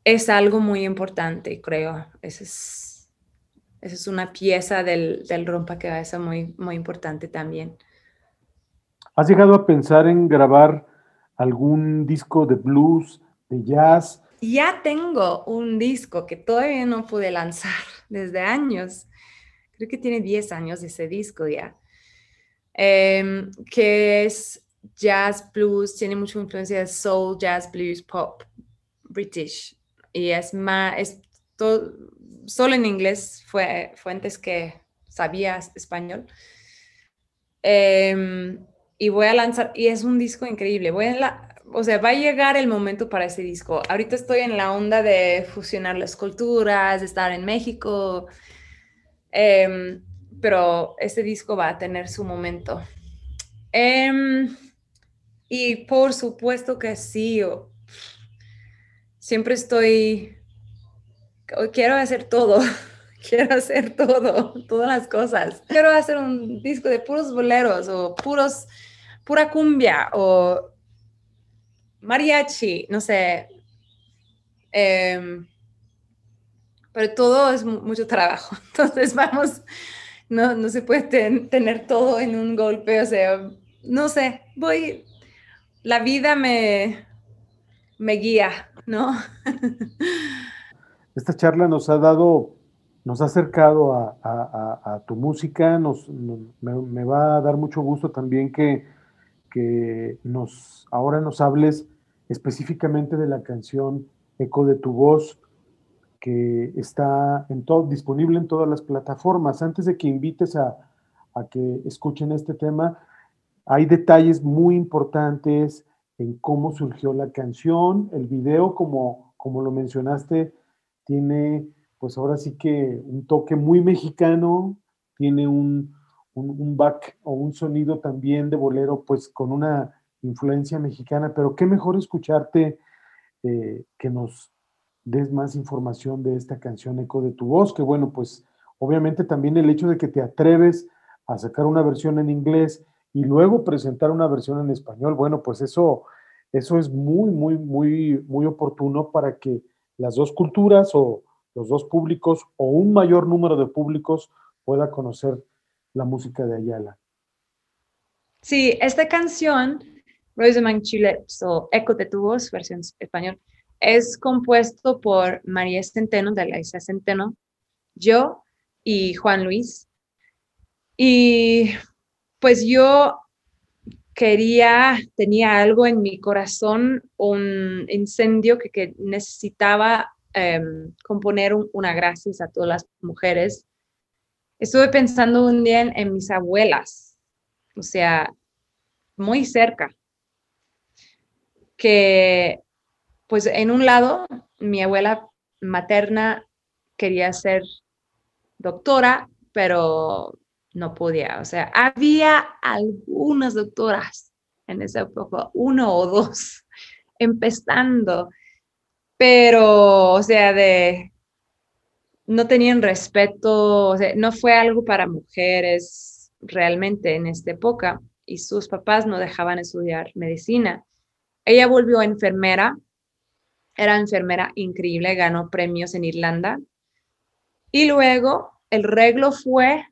es algo muy importante, creo. Esa es, esa es una pieza del, del rompecabezas muy, muy importante también. ¿Has llegado a pensar en grabar algún disco de blues, de jazz? Ya tengo un disco que todavía no pude lanzar desde años creo que tiene 10 años ese disco ya, eh, que es jazz, blues, tiene mucha influencia de soul, jazz, blues, pop, british, y es más, es todo, solo en inglés, fue, fue antes que sabía español. Eh, y voy a lanzar, y es un disco increíble, voy a la, o sea, va a llegar el momento para ese disco. Ahorita estoy en la onda de fusionar las culturas, de estar en México, eh, pero este disco va a tener su momento. Eh, y por supuesto que sí, siempre estoy, quiero hacer todo, quiero hacer todo, todas las cosas. Quiero hacer un disco de puros boleros o puros, pura cumbia o mariachi, no sé. Eh, pero todo es mucho trabajo. Entonces, vamos, no, no se puede ten, tener todo en un golpe, o sea, no sé, voy, la vida me, me guía, ¿no? Esta charla nos ha dado, nos ha acercado a, a, tu música, nos, nos me, me, va a dar mucho gusto también que, que nos, ahora nos hables específicamente de la canción Eco de tu voz, que está en todo, disponible en todas las plataformas. Antes de que invites a, a que escuchen este tema, hay detalles muy importantes en cómo surgió la canción. El video, como, como lo mencionaste, tiene pues ahora sí que un toque muy mexicano, tiene un, un, back o un sonido también de bolero, pues con una influencia mexicana, pero qué mejor escucharte eh, que nos des más información de esta canción Eco de tu voz, que bueno, pues obviamente también el hecho de que te atreves a sacar una versión en inglés y luego presentar una versión en español, bueno, pues eso, eso es muy, muy, muy, muy oportuno para que las dos culturas o los dos públicos o un mayor número de públicos pueda conocer la música de Ayala. Sí, esta canción, Rosamund Chile, o Eco de tu voz, versión español, es compuesto por María Centeno, de la Isla Centeno, yo y Juan Luis. Y pues yo quería, tenía algo en mi corazón, un incendio que, necesitaba em, componer una gracias a todas las mujeres estuve pensando un día en, mis abuelas, o sea, muy cerca, que pues en un lado mi abuela materna quería ser doctora, pero no podía. O sea, había algunas doctoras en esa época, uno o dos, empezando, pero, o sea, de no tenían respeto, no fue algo para mujeres realmente en esta época y sus papás no dejaban estudiar medicina. Ella volvió enfermera, era enfermera increíble, ganó premios en Irlanda y luego el reglo fue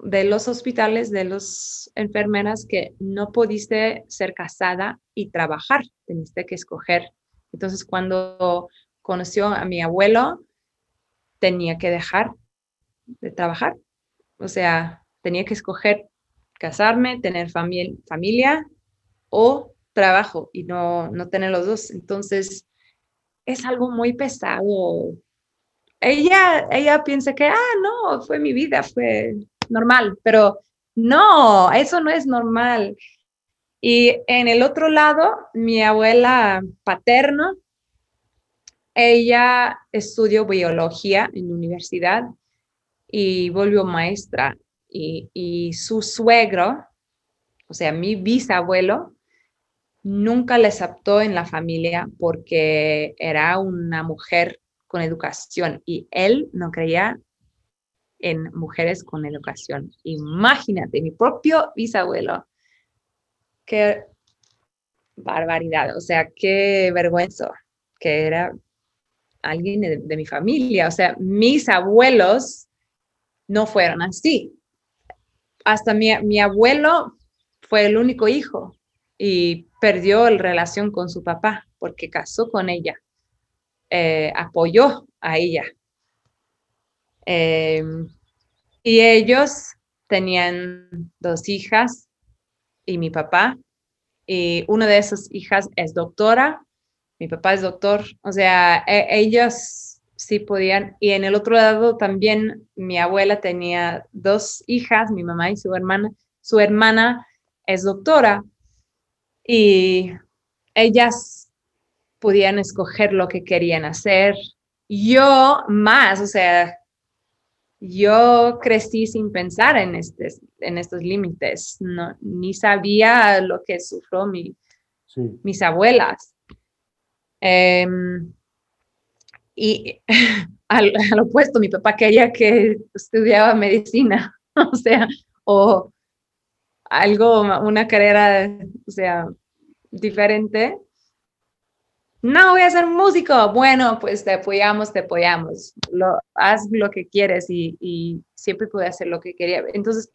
de los hospitales, de las enfermeras, que no pudiste ser casada y trabajar, teniste que escoger. Entonces, cuando conoció a mi abuelo, tenía que dejar de trabajar. O sea, tenía que escoger casarme, tener familia o trabajo y no, no tener los dos. Entonces, es algo muy pesado. Ella, ella piensa que, ah, no, fue mi vida, fue normal, pero no, eso no es normal. Y en el otro lado, mi abuela paterna ella estudió biología en la universidad y volvió maestra. Y, su suegro, o sea, mi bisabuelo, nunca le aceptó en la familia porque era una mujer con educación y él no creía en mujeres con educación. Imagínate, mi propio bisabuelo. Qué barbaridad, o sea, qué vergüenza que era alguien de, mi familia. O sea, mis abuelos no fueron así. Hasta mi, mi abuelo fue el único hijo y perdió la relación con su papá porque casó con ella, eh, apoyó a ella. Em, y ellos tenían dos hijas y mi papá, y una de esas hijas es doctora mi papá es doctor, o sea, e, ellos sí podían. Y en el otro lado también mi abuela tenía dos hijas, mi mamá y su hermana. Su hermana es doctora y ellas podían escoger lo que querían hacer. Yo más, o sea, yo crecí sin pensar en, este, en estos límites, no, ni sabía lo que sufrió mi, mis abuelas. Em, y al, opuesto, mi papá quería que estudiaba medicina, o sea, o algo, una carrera, o sea, diferente. No, voy a ser músico. Bueno, pues te apoyamos, te apoyamos. Lo, haz lo que quieres y, y siempre pude hacer lo que quería. Entonces,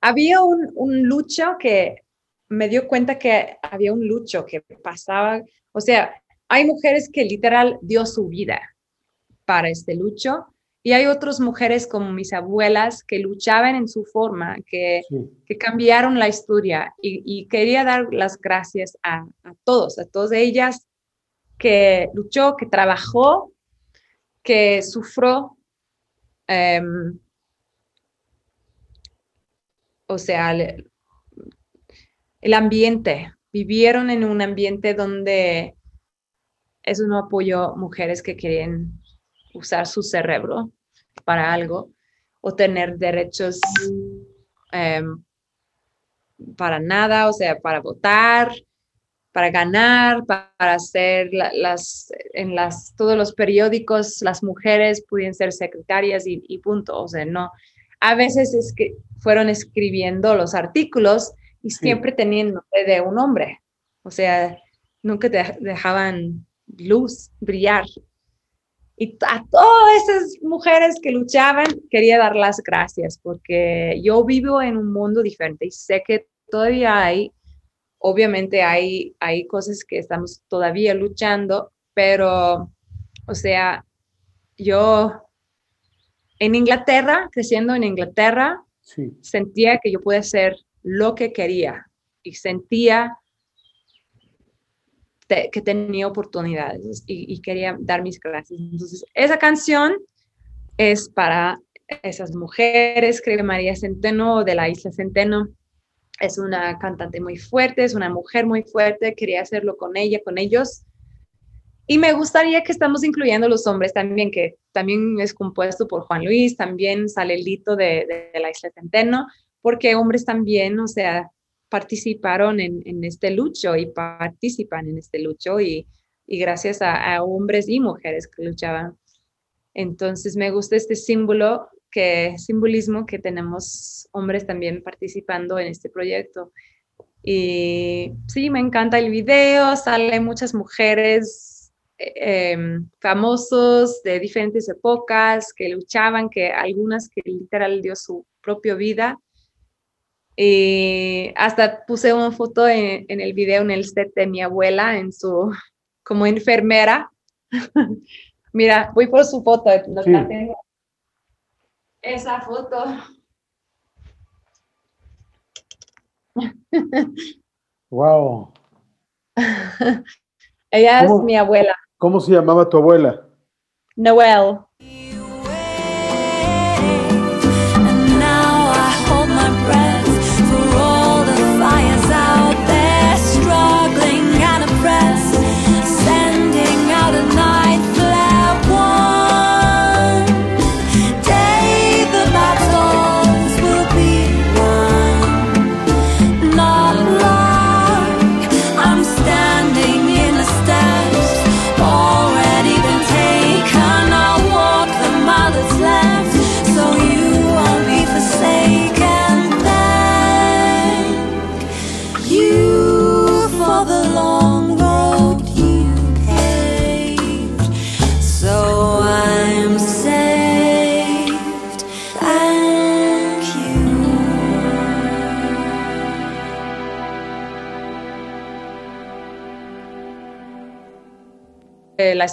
había un, un lucho que me dio cuenta que había un lucho que pasaba, o sea, hay mujeres que literal dio su vida para este lucho y hay otras mujeres como mis abuelas que luchaban en su forma, que, cambiaron la historia y, quería dar las gracias a, todos, a todas ellas que luchó, que trabajó, que sufrió, em, o sea, el, el ambiente, vivieron en un ambiente donde eso no apoyó mujeres que querían usar su cerebro para algo o tener derechos em, para nada, o sea, para votar, para ganar, para hacer las, en las, todos los periódicos, las mujeres pudieran ser secretarias y, punto, o sea, no. A veces es que fueron escribiendo los artículos y siempre tenían nombre de un hombre, o sea, nunca te dejaban luz brillar. Y a todas esas mujeres que luchaban, quería dar las gracias porque yo vivo en un mundo diferente y sé que todavía hay, obviamente hay, hay cosas que estamos todavía luchando, pero, o sea, yo en Inglaterra, creciendo en Inglaterra, sentía que yo podía hacer lo que quería y sentía que tenía oportunidades y, quería dar mis clases. Entonces, esa canción es para esas mujeres, creo que María Centeno de la Isla Centeno es una cantante muy fuerte, es una mujer muy fuerte, quería hacerlo con ella, con ellos. Y me gustaría que estamos incluyendo los hombres también, que también es compuesto por Juan Luis, también sale Lito de, de la Isla Centeno, porque hombres también, o sea, participaron en, este lucho y participan en este lucho y, y gracias a, hombres y mujeres que luchaban. Entonces me gusta este símbolo, que simbolismo que tenemos hombres también participando en este proyecto. Y sí, me encanta el video, salen muchas mujeres eh, famosos de diferentes épocas que luchaban, que algunas que literal dio su propia vida y hasta puse una foto en, el video en el set de mi abuela en su como enfermera. Mira, voy por su foto. Esa foto. Wow. Ella es mi abuela. ¿Cómo se llamaba tu abuela? Noel.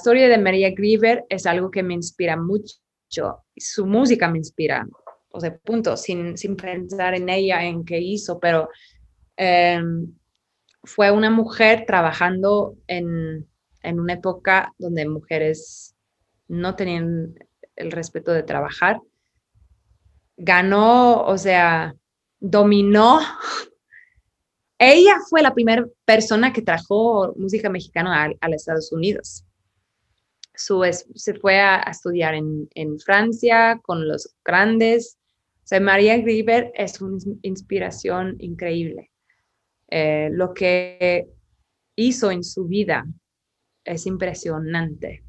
Historia de María Grieber es algo que me inspira mucho. Su música me inspira, o sea, punto, sin, sin pensar en ella, en qué hizo, pero em, fue una mujer trabajando en, en una época donde mujeres no tenían el respeto de trabajar. Ganó, o sea, dominó. Ella fue la primera persona que trajo música mexicana a, a los Estados Unidos se fue a, estudiar en, Francia con los grandes. O María Grieber es una inspiración increíble. Eh, lo que hizo en su vida es impresionante.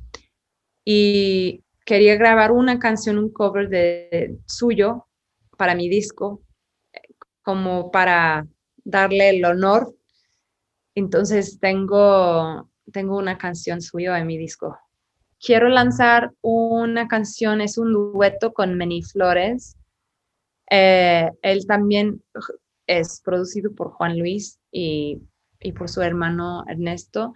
Y quería grabar una canción, un cover de, suyo para mi disco, como para darle el honor. Entonces tengo, tengo una canción suya en mi disco quiero lanzar una canción, es un dueto con Meni Flores. Eh, él también es producido por Juan Luis y, por su hermano Ernesto.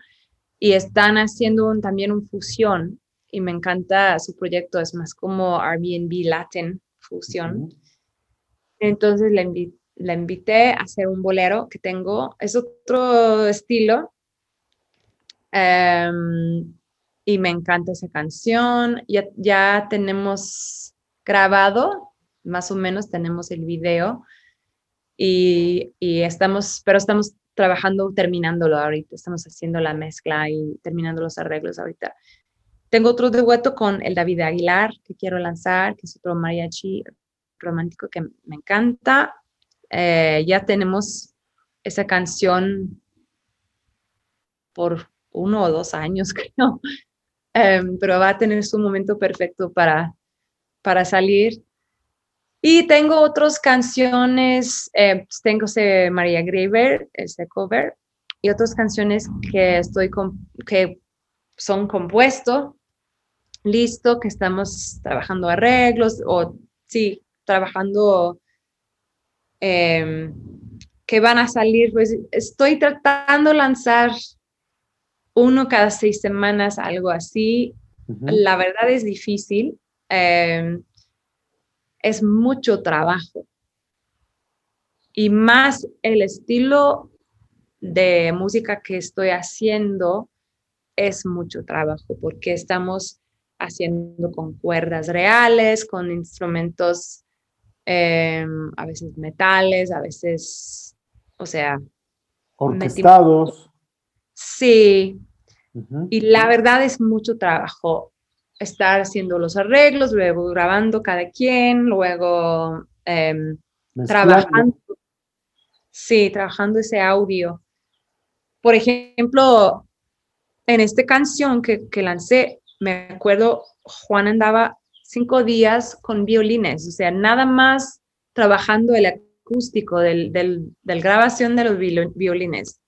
Y están haciendo también un fusión y me encanta su proyecto, es más como Airbnb Latin fusión. Entonces le, le invité a hacer un bolero que tengo, es otro estilo, Em, y me encanta esa canción. Ya, ya tenemos grabado, más o menos tenemos el video y, y estamos, pero estamos trabajando, terminándolo ahorita, estamos haciendo la mezcla y terminando los arreglos ahorita. Tengo otro dueto con el David Aguilar que quiero lanzar, que es otro mariachi romántico que me encanta. Eh, ya tenemos esa canción por uno o dos años, creo, em, pero va a tener su momento perfecto para, para salir. Y tengo otras canciones, eh, tengo ese María Graver, ese cover, y otras canciones que estoy que son compuestos, listo, que estamos trabajando arreglos o sí, trabajando em, que van a salir, pues estoy tratando de lanzar uno cada seis semanas, algo así. La verdad es difícil. Em, es mucho trabajo. Y más el estilo de música que estoy haciendo es mucho trabajo porque estamos haciendo con cuerdas reales, con instrumentos em, a veces metales, a veces, o sea... Orquestados. Sí. Y la verdad es mucho trabajo estar haciendo los arreglos, luego grabando cada quien, luego em, trabajando. Sí, trabajando ese audio. Por ejemplo, en esta canción que, que lancé, me acuerdo, Juan andaba cinco días con violines, o sea, nada más trabajando el acústico del, del, del grabación de los violines.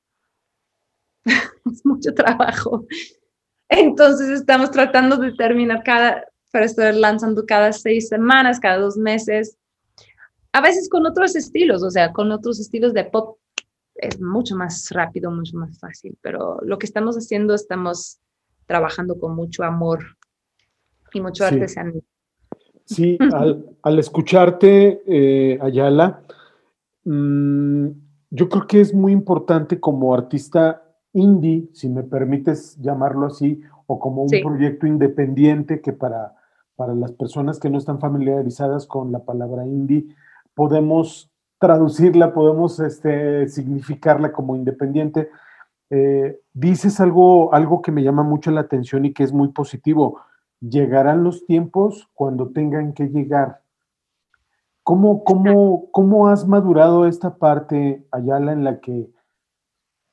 es mucho trabajo. Entonces estamos tratando de terminar cada, para estar lanzando cada seis semanas, cada dos meses, a veces con otros estilos, o sea, con otros estilos de pop es mucho más rápido, mucho más fácil, pero lo que estamos haciendo, estamos trabajando con mucho amor y mucho sí. artesanía. Sí, al, al escucharte, eh, Ayala, mmm, yo creo que es muy importante como artista indie, si me permites llamarlo así, o como un sí. proyecto independiente que para, para las personas que no están familiarizadas con la palabra indie, podemos traducirla, podemos este, significarla como independiente. Eh, dices algo, algo que me llama mucho la atención y que es muy positivo. Llegarán los tiempos cuando tengan que llegar. ¿Cómo, cómo, cómo has madurado esta parte, Ayala, en la que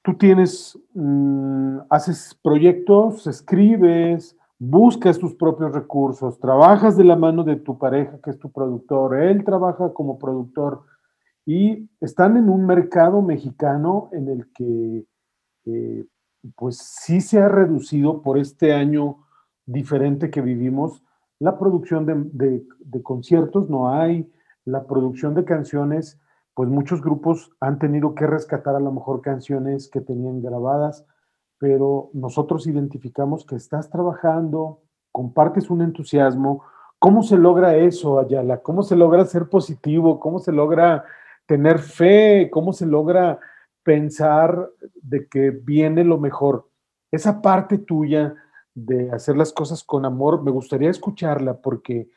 tú tienes, mmm, haces proyectos, escribes, buscas tus propios recursos, trabajas de la mano de tu pareja, que es tu productor, él trabaja como productor y están en un mercado mexicano en el que eh, pues sí se ha reducido por este año diferente que vivimos. La producción de conciertos, no hay, la producción de canciones, pues muchos grupos han tenido que rescatar a lo mejor canciones que tenían grabadas, pero nosotros identificamos que estás trabajando, compartes un entusiasmo. ¿Cómo se logra eso, Ayala? ¿Cómo se logra ser positivo? ¿Cómo se logra tener fe? ¿Cómo se logra pensar de que viene lo mejor? Esa parte tuya de hacer las cosas con amor, me gustaría escucharla porque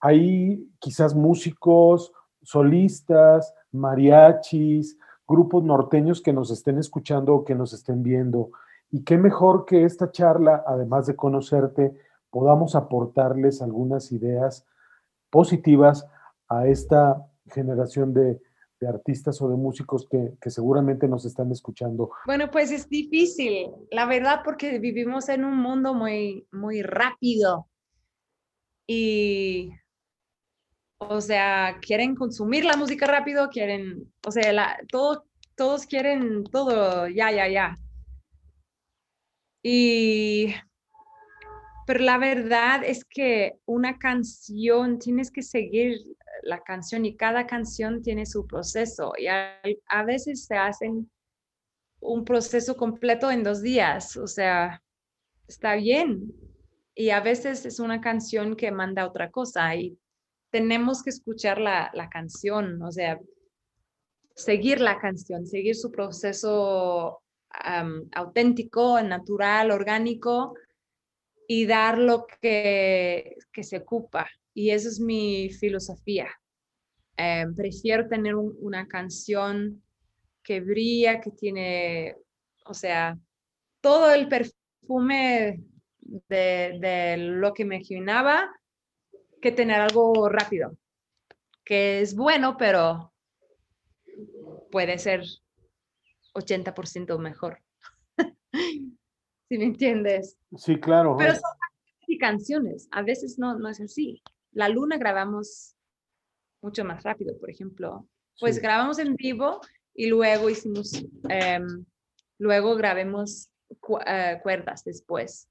hay quizás músicos, solistas, mariachis, grupos norteños que nos estén escuchando o que nos estén viendo. Y qué mejor que esta charla, además de conocerte, podamos aportarles algunas ideas positivas a esta generación de, artistas o de músicos que, que, seguramente nos están escuchando. Bueno, pues es difícil, la verdad, porque vivimos en un mundo muy, muy rápido y o sea, quieren consumir la música rápido, quieren, o sea, la, todo, todos quieren todo ya, ya, ya. Y, pero la verdad es que una canción, tienes que seguir la canción y cada canción tiene su proceso y a, a veces se hacen un proceso completo en dos días, o sea, está bien. Y a veces es una canción que manda otra cosa y tenemos que escuchar la, la, canción, o sea, seguir la canción, seguir su proceso auténtico, natural, orgánico y dar lo que, que se ocupa. Y esa es mi filosofía. Em, prefiero tener una canción que brilla, que tiene, o sea, todo el perfume de, de lo que me imaginaba, que tener algo rápido, que es bueno, pero puede ser 80% mejor. si me entiendes. Sí, claro. Pero son canciones, a veces no, no es así. La luna grabamos mucho más rápido, por ejemplo. Pues grabamos en vivo y luego hicimos, em, luego grabemos eh, cuerdas después.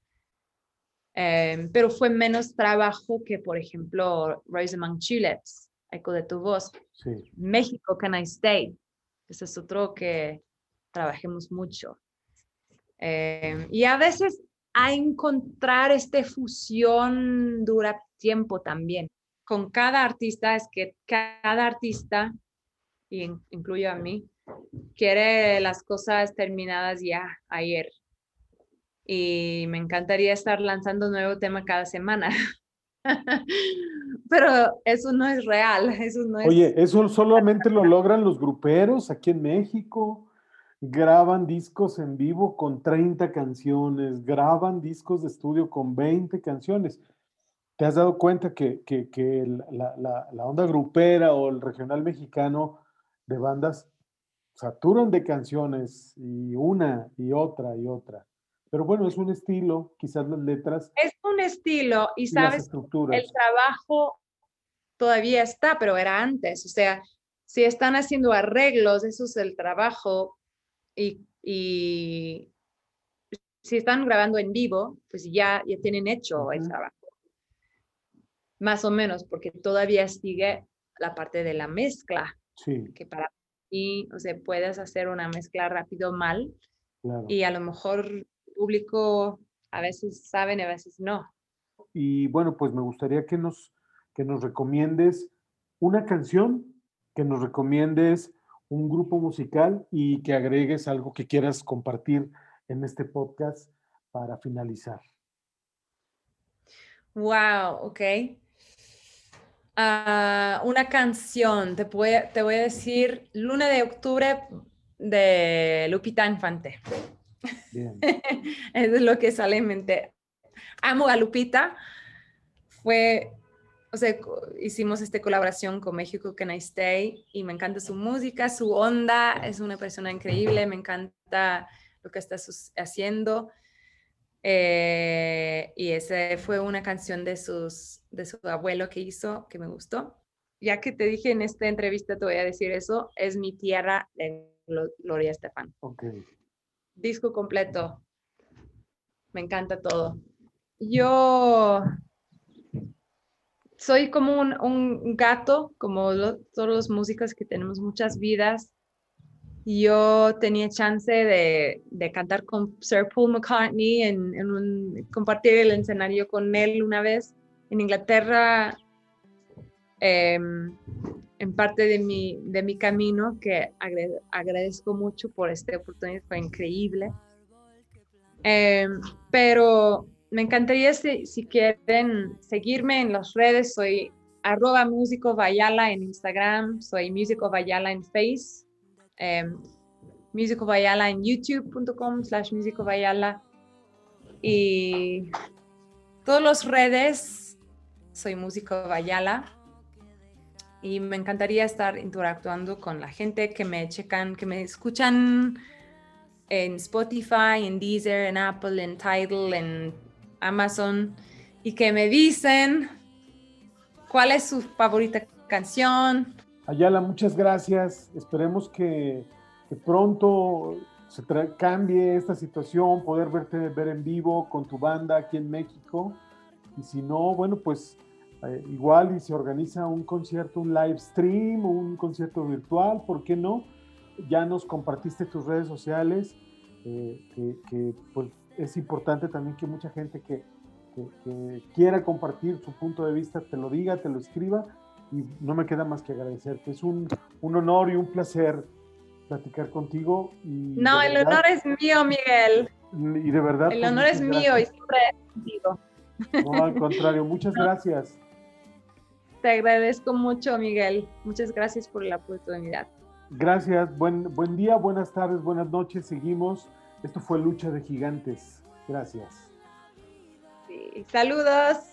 Em, pero fue menos trabajo que, por ejemplo, Rosamund Tulips, Eco de tu voz. México, Can I Stay? Ese es otro que trabajemos mucho. Em, y a veces a encontrar esta fusión dura tiempo también. Con cada artista es que cada artista, y incluyo a mí, quiere las cosas terminadas ya ayer. Y me encantaría estar lanzando un nuevo tema cada semana. Pero eso no es real, eso no es... Oye, eso solamente lo logran los gruperos aquí en México graban discos en vivo con 30 canciones, graban discos de estudio con 20 canciones. ¿Te has dado cuenta que, la, onda grupera o el regional mexicano de bandas saturan de canciones y una y otra y otra? Pero bueno, es un estilo, quizás las letras. Es un estilo y, sabes, el trabajo todavía está, pero era antes. O sea, si están haciendo arreglos, eso es el trabajo y, si están grabando en vivo, pues ya, ya tienen hecho el trabajo. Más o menos, porque todavía sigue la parte de la mezcla. Sí. Que para ti, o sea, puedes hacer una mezcla rápido mal y a lo mejor público a veces saben y a veces no. Y bueno, pues me gustaría que nos, que nos recomiendes una canción, que nos recomiendes un grupo musical y que agregues algo que quieras compartir en este podcast para finalizar. Wow, ok. Ah, una canción, te voy, te voy a decir Luna de Octubre de Lupita Infante. Bien. es lo que sale en mente. Amo a Lupita. Fue o sea, hicimos esta colaboración con México Can I Stay y me encanta su música, su onda, es una persona increíble, me encanta lo que está haciendo. Eh, y esa fue una canción de, sus, de su abuelo que hizo que me gustó. Ya que te dije en esta entrevista, te voy a decir eso, es Mi Tierra de Gloria Estefan. Okay. Disco completo. Me encanta todo. Yo soy como un, gato, como todos los músicos que tenemos muchas vidas. Yo tenía chance de, cantar con Sir Paul McCartney, en, compartir el escenario con él una vez en Inglaterra, em, en parte de mi, de mi camino, que agradezco mucho por esta oportunidad, fue increíble. Em, pero me encantaría si, quieren seguirme en las redes, soy arroba músico Vayala en Instagram, soy músico Vayala en Face, eh, en youtube.com slash músico Vayala y todas las redes soy músico Vayala y me encantaría estar interactuando con la gente que me checan, que me escuchan en Spotify, en Deezer, en Apple, en Tidal, en Amazon y que me dicen cuál es su favorita canción. Ayala, muchas gracias. Esperemos que, pronto se cambie esta situación, poder verte ver en vivo con tu banda aquí en México. Y si no, bueno, pues eh, igual y se organiza un concierto, un live stream, un concierto virtual, ¿por qué no? Ya nos compartiste tus redes sociales, eh, que, que pues es importante también que mucha gente que, quiera compartir su punto de vista te lo diga, te lo escriba y no me queda más que agradecerte. Es un, honor y un placer platicar contigo. Y no, el verdad- honor es mío, Miguel. Y de verdad. El pues, honor es mío y siempre es contigo. No, al contrario, muchas gracias. Te agradezco mucho, Miguel. Muchas gracias por la oportunidad. Gracias, buen, buen día, buenas tardes, buenas noches, seguimos. Esto fue Lucha de Gigantes. Gracias. Sí. Saludos.